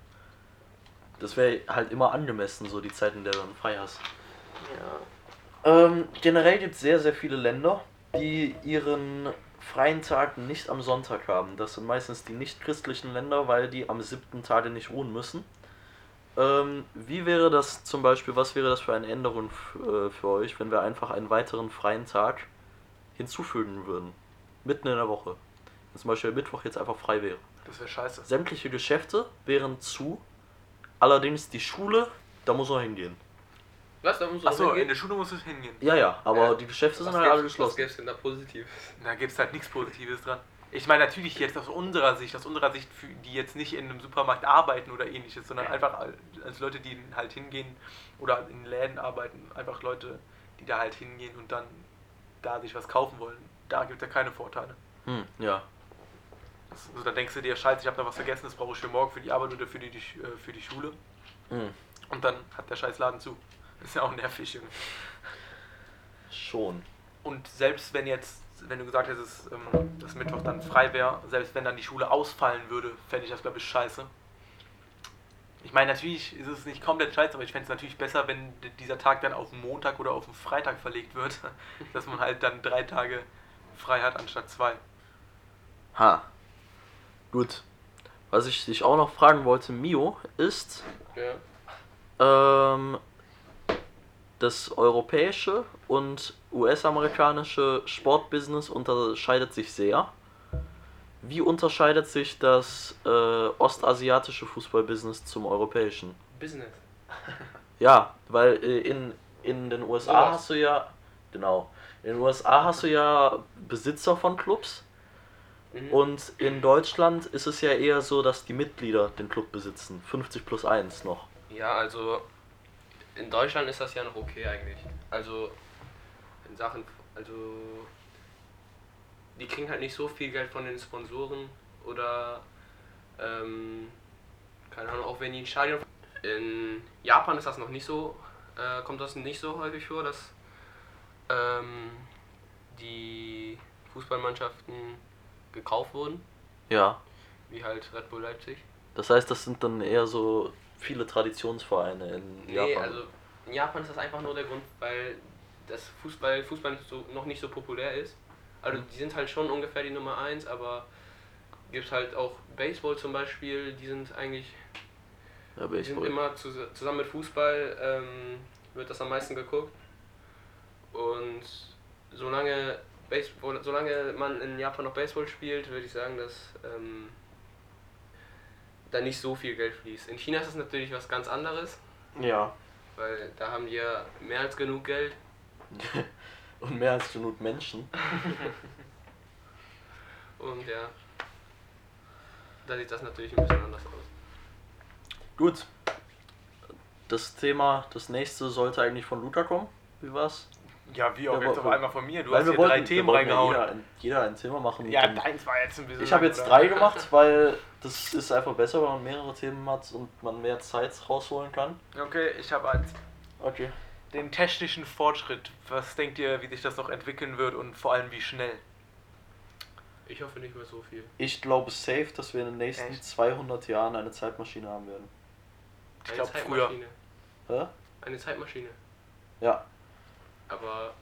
Das wäre halt immer angemessen, so die Zeit, in der du dann frei hast. Ähm, generell gibt es sehr, sehr viele Länder, die ihren freien Tag nicht am Sonntag haben. Das sind meistens die nicht christlichen Länder, weil die am siebten Tage nicht ruhen müssen. Ähm, wie wäre das zum Beispiel, was wäre das für eine Änderung äh, für euch, wenn wir einfach einen weiteren freien Tag hinzufügen würden? Mitten in der Woche. Wenn zum Beispiel Mittwoch jetzt einfach frei wäre. Das wäre scheiße. Sämtliche Geschäfte wären zu, allerdings die Schule, da muss man hingehen. Was, da muss Achso, in hingehen? der Schule musst du hingehen. Ja, ja, aber Ja. die Geschäfte sind Was halt gäb's- alle Was geschlossen. gäbe es denn da Positives? Da gibt es halt nichts Positives dran. Ich meine natürlich jetzt aus unserer Sicht, aus unserer Sicht, für die jetzt nicht in einem Supermarkt arbeiten oder ähnliches, sondern einfach al- als Leute, die halt hingehen oder in Läden arbeiten, einfach Leute, die da halt hingehen und dann da sich was kaufen wollen. Da gibt es ja keine Vorteile. Hm, ja. Das, also da denkst du dir, scheiße, ich habe noch was vergessen, das brauche ich für morgen für die Arbeit oder für die, die, Sch- äh, für die Schule. Hm, Und dann hat der scheiß Laden zu. Ist ja auch nervig. Junge. schon. Und selbst wenn jetzt, wenn du gesagt hättest, ähm, dass Mittwoch dann frei wäre, selbst wenn dann die Schule ausfallen würde, fände ich das, glaube ich, scheiße. Ich meine, natürlich ist es nicht komplett scheiße, aber ich fände es natürlich besser, wenn dieser Tag dann auf den Montag oder auf den Freitag verlegt wird, dass man halt dann drei Tage frei hat anstatt zwei. Ha. Gut. Was ich dich auch noch fragen wollte, Mio, ist, Ja. ähm, das europäische und US-amerikanische Sportbusiness unterscheidet sich sehr. Wie unterscheidet sich das äh, ostasiatische Fußballbusiness zum europäischen? Business. Ja, weil äh, in, in den USA Sowas. hast du ja, genau, in den USA hast du ja Besitzer von Clubs Mhm. und in Deutschland ist es ja eher so, dass die Mitglieder den Club besitzen. 50 plus 1 noch. Ja, also in Deutschland ist das ja noch okay eigentlich. Also in Sachen, also die kriegen halt nicht so viel Geld von den Sponsoren oder ähm, keine Ahnung, auch wenn die ein Stadion. In Japan ist das noch nicht so, äh, kommt das nicht so häufig vor, dass ähm, die Fußballmannschaften gekauft wurden, Ja, wie halt Red Bull Leipzig. das heißt, das sind dann eher so viele Traditionsvereine in Nee, Japan. also in Japan ist das einfach nur der Grund, weil das Fußball, Fußball so, noch nicht so populär ist. Also die sind halt schon ungefähr die Nummer 1, aber gibt halt auch Baseball zum Beispiel, die sind eigentlich, ja, die sind Baseball. immer zus zusammen mit Fußball ähm, wird das am meisten geguckt. Und solange Baseball, solange man in Japan noch Baseball spielt, würde ich sagen, dass ähm, da nicht so viel Geld fließt. In China ist es natürlich was ganz anderes. Ja. Weil da haben die ja mehr als genug Geld. Und mehr als genug Menschen. Und ja, da sieht das natürlich ein bisschen anders aus. Gut. Das Thema, das nächste sollte eigentlich von Luca kommen. Wie war's? Ja, wie auch Ja, jetzt auf einmal von mir. Du Weil hast wir hier wollten, drei wir Themen wollten ja reingehauen. Jeder, ein- jeder ein Thema machen. Ja, deins war jetzt ein bisschen. ich habe jetzt drei gemacht, weil das ist einfach besser, wenn man mehrere Themen hat und man mehr Zeit rausholen kann. Okay, ich habe eins. Okay. Den technischen Fortschritt. Was denkt ihr, wie sich das noch entwickeln wird und vor allem wie schnell? Ich hoffe nicht mehr so viel. Ich glaube safe, dass wir in den nächsten Echt? 200 Jahren eine Zeitmaschine haben werden. Ich Eine glaube früher. Zeitmaschine. Hä? Eine Zeitmaschine. Ja. Aber.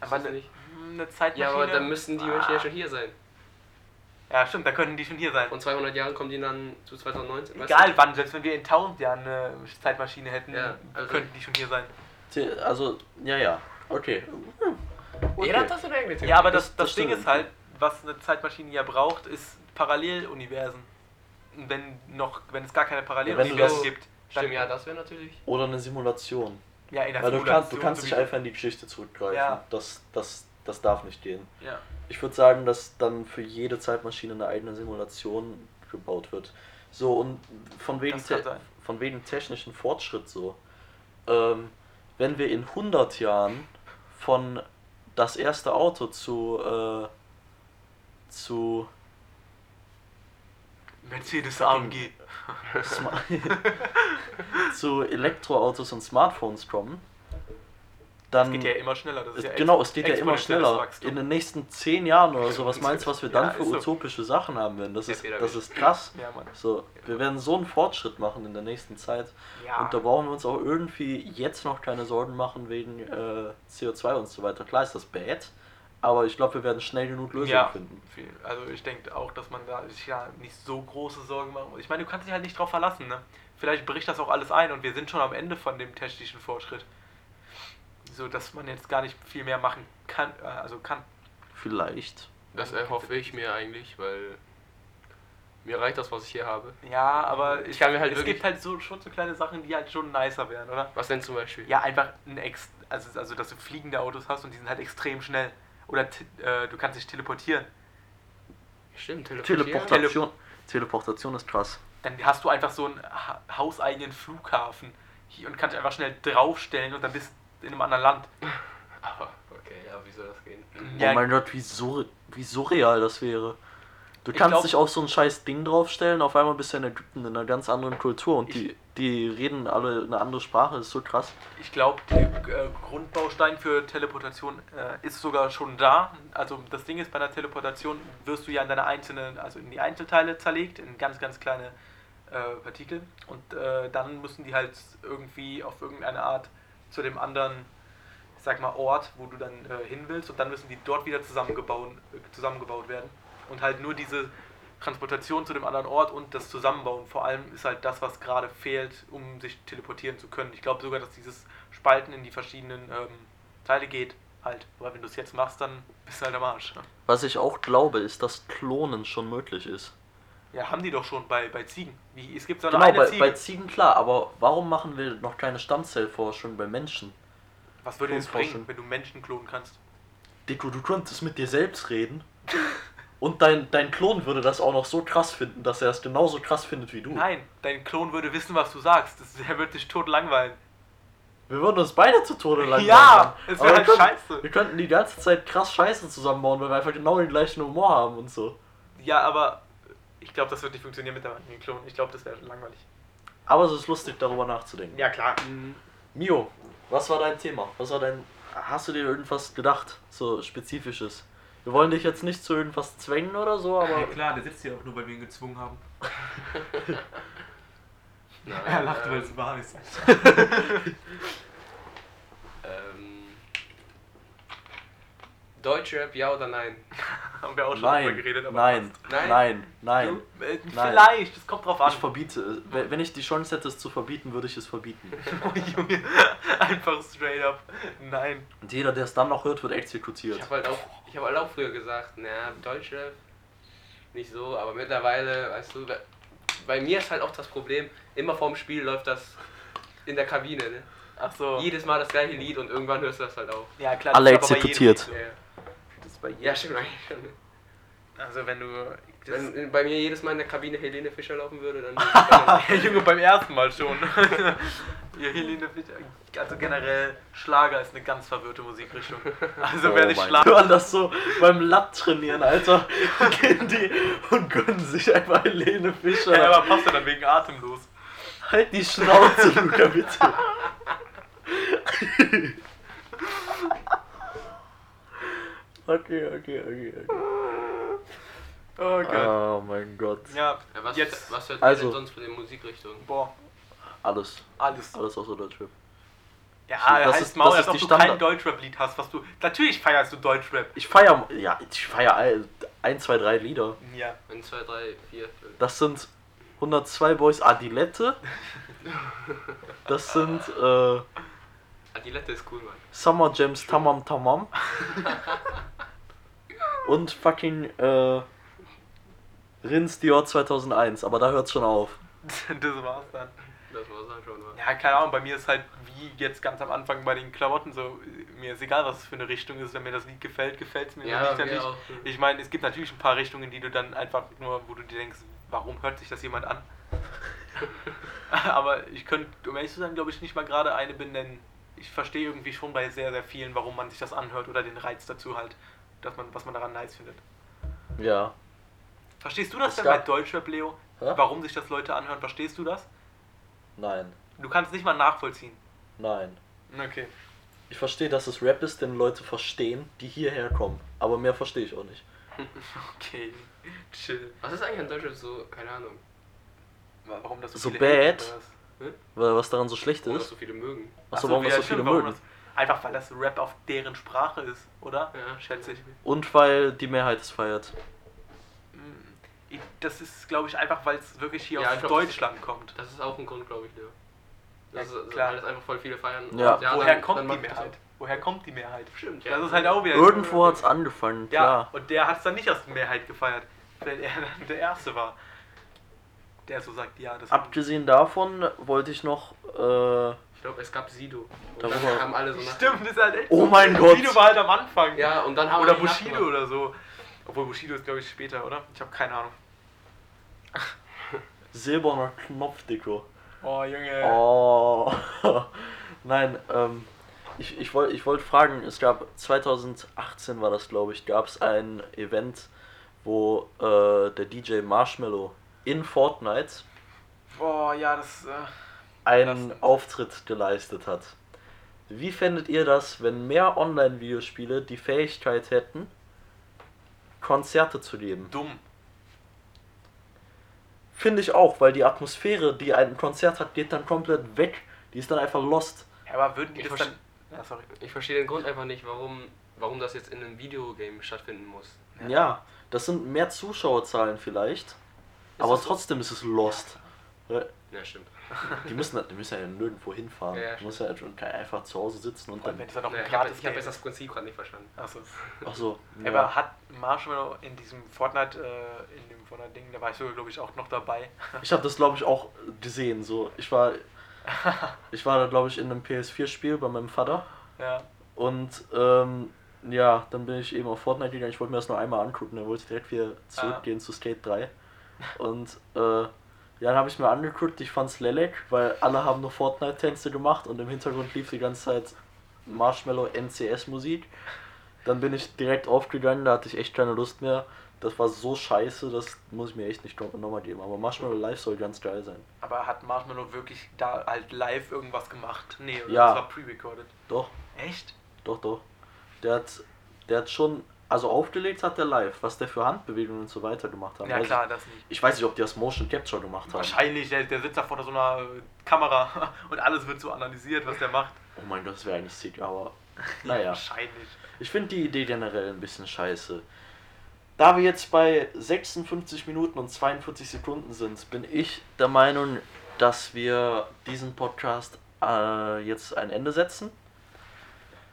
Aber eine, nicht? eine Zeitmaschine. Ja, aber dann müssten die Menschen ja Ah. schon hier sein. Ja, stimmt, da könnten die schon hier sein. Von 200 Jahren kommen die dann zu 2019. weißt Egal wann, selbst wenn wir in 1000 Jahren eine Zeitmaschine hätten, Ja, also- könnten die schon hier sein. The- Also, ja, ja. Okay. okay. Jeder hat das in der Ja, aber Das- das, das, Ding stimmt. ist halt, was eine Zeitmaschine ja braucht, ist Paralleluniversen. Und Wenn noch, wenn es gar keine Paralleluniversen du- gibt, Stimmt, ja, das wäre natürlich. Oder eine Simulation. ja, in der Weil du kannst, du kannst nicht einfach in die Geschichte zurückgreifen. Ja. Das, das, das darf nicht gehen. Ja. Ich würde sagen, dass dann für jede Zeitmaschine eine eigene Simulation gebaut wird. So, und von wegen, von wegen technischen Fortschritt so. Ähm, wenn wir in 100 Jahren von das erste Auto zu, äh, zu Mercedes AMG. Zu Elektroautos und Smartphones kommen, dann. Es geht ja immer schneller. Das ist ja genau, es geht ja immer schneller. In den nächsten 10 Jahren oder so, was meinst du, was wir dann Ja, für so. utopische Sachen haben werden? Das ist, das ist krass. Ja. So, wir werden so einen Fortschritt machen in der nächsten Zeit. Ja. Und da brauchen wir uns auch irgendwie jetzt noch keine Sorgen machen wegen äh, CO2 und so weiter. Klar ist das bad, aber ich glaube, wir werden schnell genug Lösungen ja, finden. viel. Also ich denke auch, dass man da sich ja nicht so große Sorgen machen muss. Ich meine, du kannst dich halt nicht drauf verlassen, ne? Vielleicht bricht das auch alles ein und wir sind schon am Ende von dem technischen Fortschritt. So dass man jetzt gar nicht viel mehr machen kann, äh, also kann. Vielleicht. Das erhoffe ich mir eigentlich, weil mir reicht das, was ich hier habe. Ja, aber Ich ich kann mir halt es gibt halt so schon so kleine Sachen, die halt schon nicer wären, oder? Was denn zum Beispiel? Ja, einfach ein Ex also, also dass du fliegende Autos hast und die sind halt extrem schnell. Oder äh, du kannst dich teleportieren. Stimmt, teleportieren. Teleportation. Teleportation ist krass. Dann hast du einfach so einen ha hauseigenen Flughafen hier und kannst einfach schnell draufstellen und dann bist du in einem anderen Land. Aber, okay, ja, wie soll das gehen? Ja, oh mein Gott, wie, sur wie surreal das wäre. Du kannst glaub- dich auf so ein scheiß Ding draufstellen, auf einmal bist du in Ägypten in einer ganz anderen Kultur und Ich- die, die reden alle eine andere Sprache, das ist so krass. Ich glaube, der äh, Grundbaustein für Teleportation äh, ist sogar schon da. Also das Ding ist, bei einer Teleportation wirst du ja in deine einzelnen, also in die Einzelteile zerlegt, in ganz, ganz kleine äh, Partikel. Und äh, dann müssen die halt irgendwie auf irgendeine Art zu dem anderen sag mal, Ort, wo du dann äh, hin willst und dann müssen die dort wieder zusammengebaut, äh, zusammengebaut werden. Und halt nur diese Transportation zu dem anderen Ort und das Zusammenbauen vor allem ist halt das, was gerade fehlt, um sich teleportieren zu können. Ich glaube sogar, dass dieses Spalten in die verschiedenen ähm, Teile geht halt. Aber wenn du es jetzt machst, dann bist du halt am Arsch. ne? Was ich auch glaube, ist, dass Klonen schon möglich ist. Ja, haben die doch schon bei, bei Ziegen. Wie, es gibt so eine, Genau, eine bei, Ziege. bei Ziegen klar, aber warum machen wir noch keine Stammzellforschung bei Menschen? was würde es bringen, wenn du Menschen klonen kannst? Dico, du könntest mit dir selbst reden. Und dein, dein Klon würde das auch noch so krass finden, dass er es genauso krass findet wie du. Nein, dein Klon würde wissen, was du sagst. Das, er würde dich tot langweilen. Wir würden uns beide zu Tode langweilen. Ja, es wäre wir halt könnten- scheiße. Wir könnten die ganze Zeit krass Scheiße zusammenbauen, weil wir einfach genau den gleichen Humor haben und so. Ja, aber ich glaube, das wird nicht funktionieren mit dem Klon. Ich glaube, das wäre langweilig. Aber es ist lustig, darüber nachzudenken. Ja, klar. Mio, was war dein Thema? Was war dein. Hast du dir irgendwas gedacht? So spezifisches? Wir wollen dich jetzt nicht zu irgendwas zwängen oder so, aber. Ja, klar, der sitzt hier auch nur, weil wir ihn gezwungen haben. Nein, Er lacht, weil ähm, es wahr ist. ähm, Deutschrap, ja oder nein? Haben wir auch schon nein, drüber geredet, aber nein, passt. nein, Nein? nein, Du, äh, Nein. Vielleicht, das kommt drauf an. Ich verbiete es. Wenn ich die Chance hätte, es zu verbieten, würde ich es verbieten. Oh, Junge, einfach straight up. Nein. Und jeder, der es dann noch hört, wird Ich exekutiert. habe halt, auch- ich hab halt auch früher gesagt, naja, Deutschrap nicht so, aber mittlerweile, weißt du, bei mir ist halt auch das Problem, immer vorm Spiel läuft das in der Kabine, ne? Ach so. Jedes Mal das gleiche Lied und irgendwann hörst du das halt auch. Ja, klar. Alle das ist aber bei jedem exekutiert. Ja, bei schon. ne? Also wenn du. Wenn bei mir jedes Mal in der Kabine Helene Fischer laufen würde, dann. dann ja, Junge, beim ersten Mal schon. ja, Helene Fischer. Also generell, Schlager ist eine ganz verwirrte Musikrichtung. Also wer Oh sich mein Schlager. Hören das so beim Latt trainieren, Alter. Gehen die und gönnen sich einfach Helene Fischer. Ja, aber passt ja dann wegen atemlos. halt die Schnauze, Luca, bitte. Okay, okay, okay, okay. Oh Gott. Oh mein Gott. Ja, was, jetzt. was hört Also- ihr denn sonst für die Musikrichtung? Boah, Alles. alles. Alles außer Deutschrap. Ja, Das heißt ist- Maul, das als ob du kein Deutschrap-Lied hast, was du. Natürlich feierst du Deutschrap. Ich feier, ja, ich feier ein, ein, zwei, drei Lieder. Ja. 1, 2, 3, 4, 5. Das sind 102 Boys Adilette. Das sind äh, Adilette ist cool, Mann. Summer Jams Tamam Tamam. Und fucking äh, Rins Dior 2001. Aber da hört's schon auf. das war's dann. Das war's dann schon. Ja, keine Ahnung, bei mir ist halt wie jetzt ganz am Anfang bei den Klamotten so, mir ist egal, was es für eine Richtung ist, wenn mir das Lied gefällt, gefällt es mir Ja, wenn nicht, dann mir nicht. auch. Ich meine, es gibt natürlich ein paar Richtungen, die du dann einfach nur, wo du dir denkst, warum hört sich das jemand an? Aber ich könnte, um ehrlich zu sein, glaube ich, nicht mal gerade eine benennen. Ich verstehe irgendwie schon bei sehr, sehr vielen, warum man sich das anhört oder den Reiz dazu halt, dass man, was man daran nice findet. Ja. Verstehst du das Es denn bei Deutschrap, Leo? Hä? Warum sich das Leute anhören? Verstehst du das? Nein. Du kannst nicht mal nachvollziehen. Nein. Okay. Ich verstehe, dass es Rap ist, den Leute verstehen, die hierher kommen. Aber mehr verstehe ich auch nicht. Okay. Chill. Was ist eigentlich an Deutschrap so, keine Ahnung, Warum das so, So viele bad? haten, was? Weil was daran so schlecht warum das ist. so viele mögen? Achso, Ach warum das so viele stimmt, mögen. Das- Einfach weil das Rap auf deren Sprache ist, oder? Ja, Schätze ich. Und weil die Mehrheit es feiert. Mm, Das ist, glaube ich, einfach, weil es wirklich hier Ja, aus glaub, das- Deutschland kommt. Das ist auch ein Grund, glaube ich, Leo. Das Ja, ist, klar. weil das einfach voll viele feiern. Ja. Und Woher dann- kommt dann die das Mehrheit? Woher kommt die Mehrheit? Stimmt, ja. Das ist halt auch wieder. Irgendwo hat's angefangen, Ja, klar. und der hat es dann nicht aus der Mehrheit gefeiert, weil er dann der Erste war. Der so sagt, ja, das Abgesehen davon wollte ich noch. Äh, Ich glaube, es gab Sido. Und Darüber- dann haben alle so nach. Stimmt, das ist halt echt Oh so. mein Gott. Bushido war halt am Anfang. Ja, und dann haben Oder Bushido nachgemacht. oder so. Obwohl Bushido ist, glaube ich, später, oder? Ich habe keine Ahnung. silberner Knopf, Dico. Oh, Junge. Oh. Nein, ähm. Ich, ich wollte ich wollt fragen, es gab 2018 war das, glaube ich, gab es ein Event, wo äh, der DJ Marshmallow in Fortnite Boah, ja, das. Äh, einen Auftritt geleistet hat. Wie fändet ihr das, wenn mehr Online-Videospiele die Fähigkeit hätten, Konzerte zu geben? dumm. Finde ich auch, weil die Atmosphäre, die ein Konzert hat, geht dann komplett weg. Die ist dann einfach lost. Ja, aber würden die Ich das dann. Ja, sorry. Ich verstehe den Grund einfach nicht, warum, warum das jetzt in einem Videogame stattfinden muss. Ja, das sind mehr Zuschauerzahlen vielleicht. aber das so? trotzdem ist es lost. Ja, stimmt. Die müssen, die müssen ja nirgendwo hinfahren. Ja, ja, die müssen ja schon einfach zu Hause sitzen und Und wenn dann. es dann noch Ja, ein ich habe hab jetzt das. Prinzip gerade nicht verstanden. Achso. Ach so. Aber Ja. hat Marshmallow in diesem Fortnite, äh, in dem Fortnite-Ding, da war ich sogar, glaube ich, auch noch dabei. Ich habe das glaube ich auch gesehen. So, ich war, ich war da glaube ich in einem PS4-Spiel bei meinem Vater ja. und ähm, ja, dann bin ich eben auf Fortnite gegangen. Ich wollte mir das nur einmal angucken. Dann wollte ich direkt wieder zurückgehen zu Skate 3 und äh, ja, dann habe ich mir angeguckt. Ich fand's lelek, weil alle haben nur Fortnite-Tänze gemacht und im Hintergrund lief die ganze Zeit Marshmallow NCS-Musik. Dann bin ich direkt aufgegangen, da hatte ich echt keine Lust mehr. Das war so scheiße, das muss ich mir echt nicht noch- nochmal geben. Aber Marshmallow Live soll ganz geil sein. Aber hat Marshmallow wirklich da halt live irgendwas gemacht? Nee, oder Ja. das war pre-recorded. Doch, Echt? doch, doch. Der hat, der hat schon, also aufgelegt hat der live, was der für Handbewegungen und so weiter gemacht hat. Ja, weiß klar, Ich, das nicht. ich weiß nicht, ob die das Motion Capture gemacht haben. Wahrscheinlich, der, der sitzt da vor so einer äh, Kamera und alles wird so analysiert, was der macht. Oh mein Gott, das wäre eigentlich sick, aber naja. Wahrscheinlich. Ich finde die Idee generell ein bisschen scheiße. Da wir jetzt bei 56 Minuten und 42 Sekunden sind, bin ich der Meinung, dass wir diesen Podcast äh, jetzt ein Ende setzen.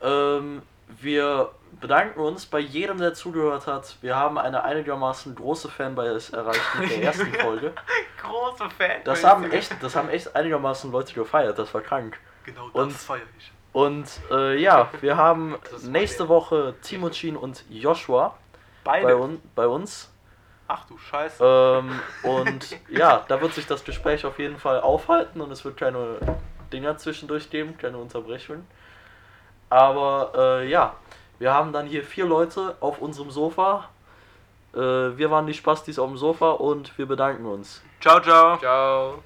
Ähm, wir bedanken uns bei jedem, der zugehört hat. Wir haben eine einigermaßen große Fanbase erreicht mit der ersten Folge. Große Fan. Das haben echt, das haben echt einigermaßen Leute gefeiert. Das war krank. Genau das Und- feiere ich. Und äh, ja, wir haben nächste Woche Timocin und Joshua Beide. bei, un bei uns. Ach du Scheiße. Ähm, und ja, da wird sich das Gespräch auf jeden Fall aufhalten und es wird keine Dinger zwischendurch geben, keine Unterbrechungen. Aber äh, ja, wir haben dann hier vier Leute auf unserem Sofa. Äh, wir waren die Spastis auf dem Sofa und wir bedanken uns. Ciao, ciao. Ciao.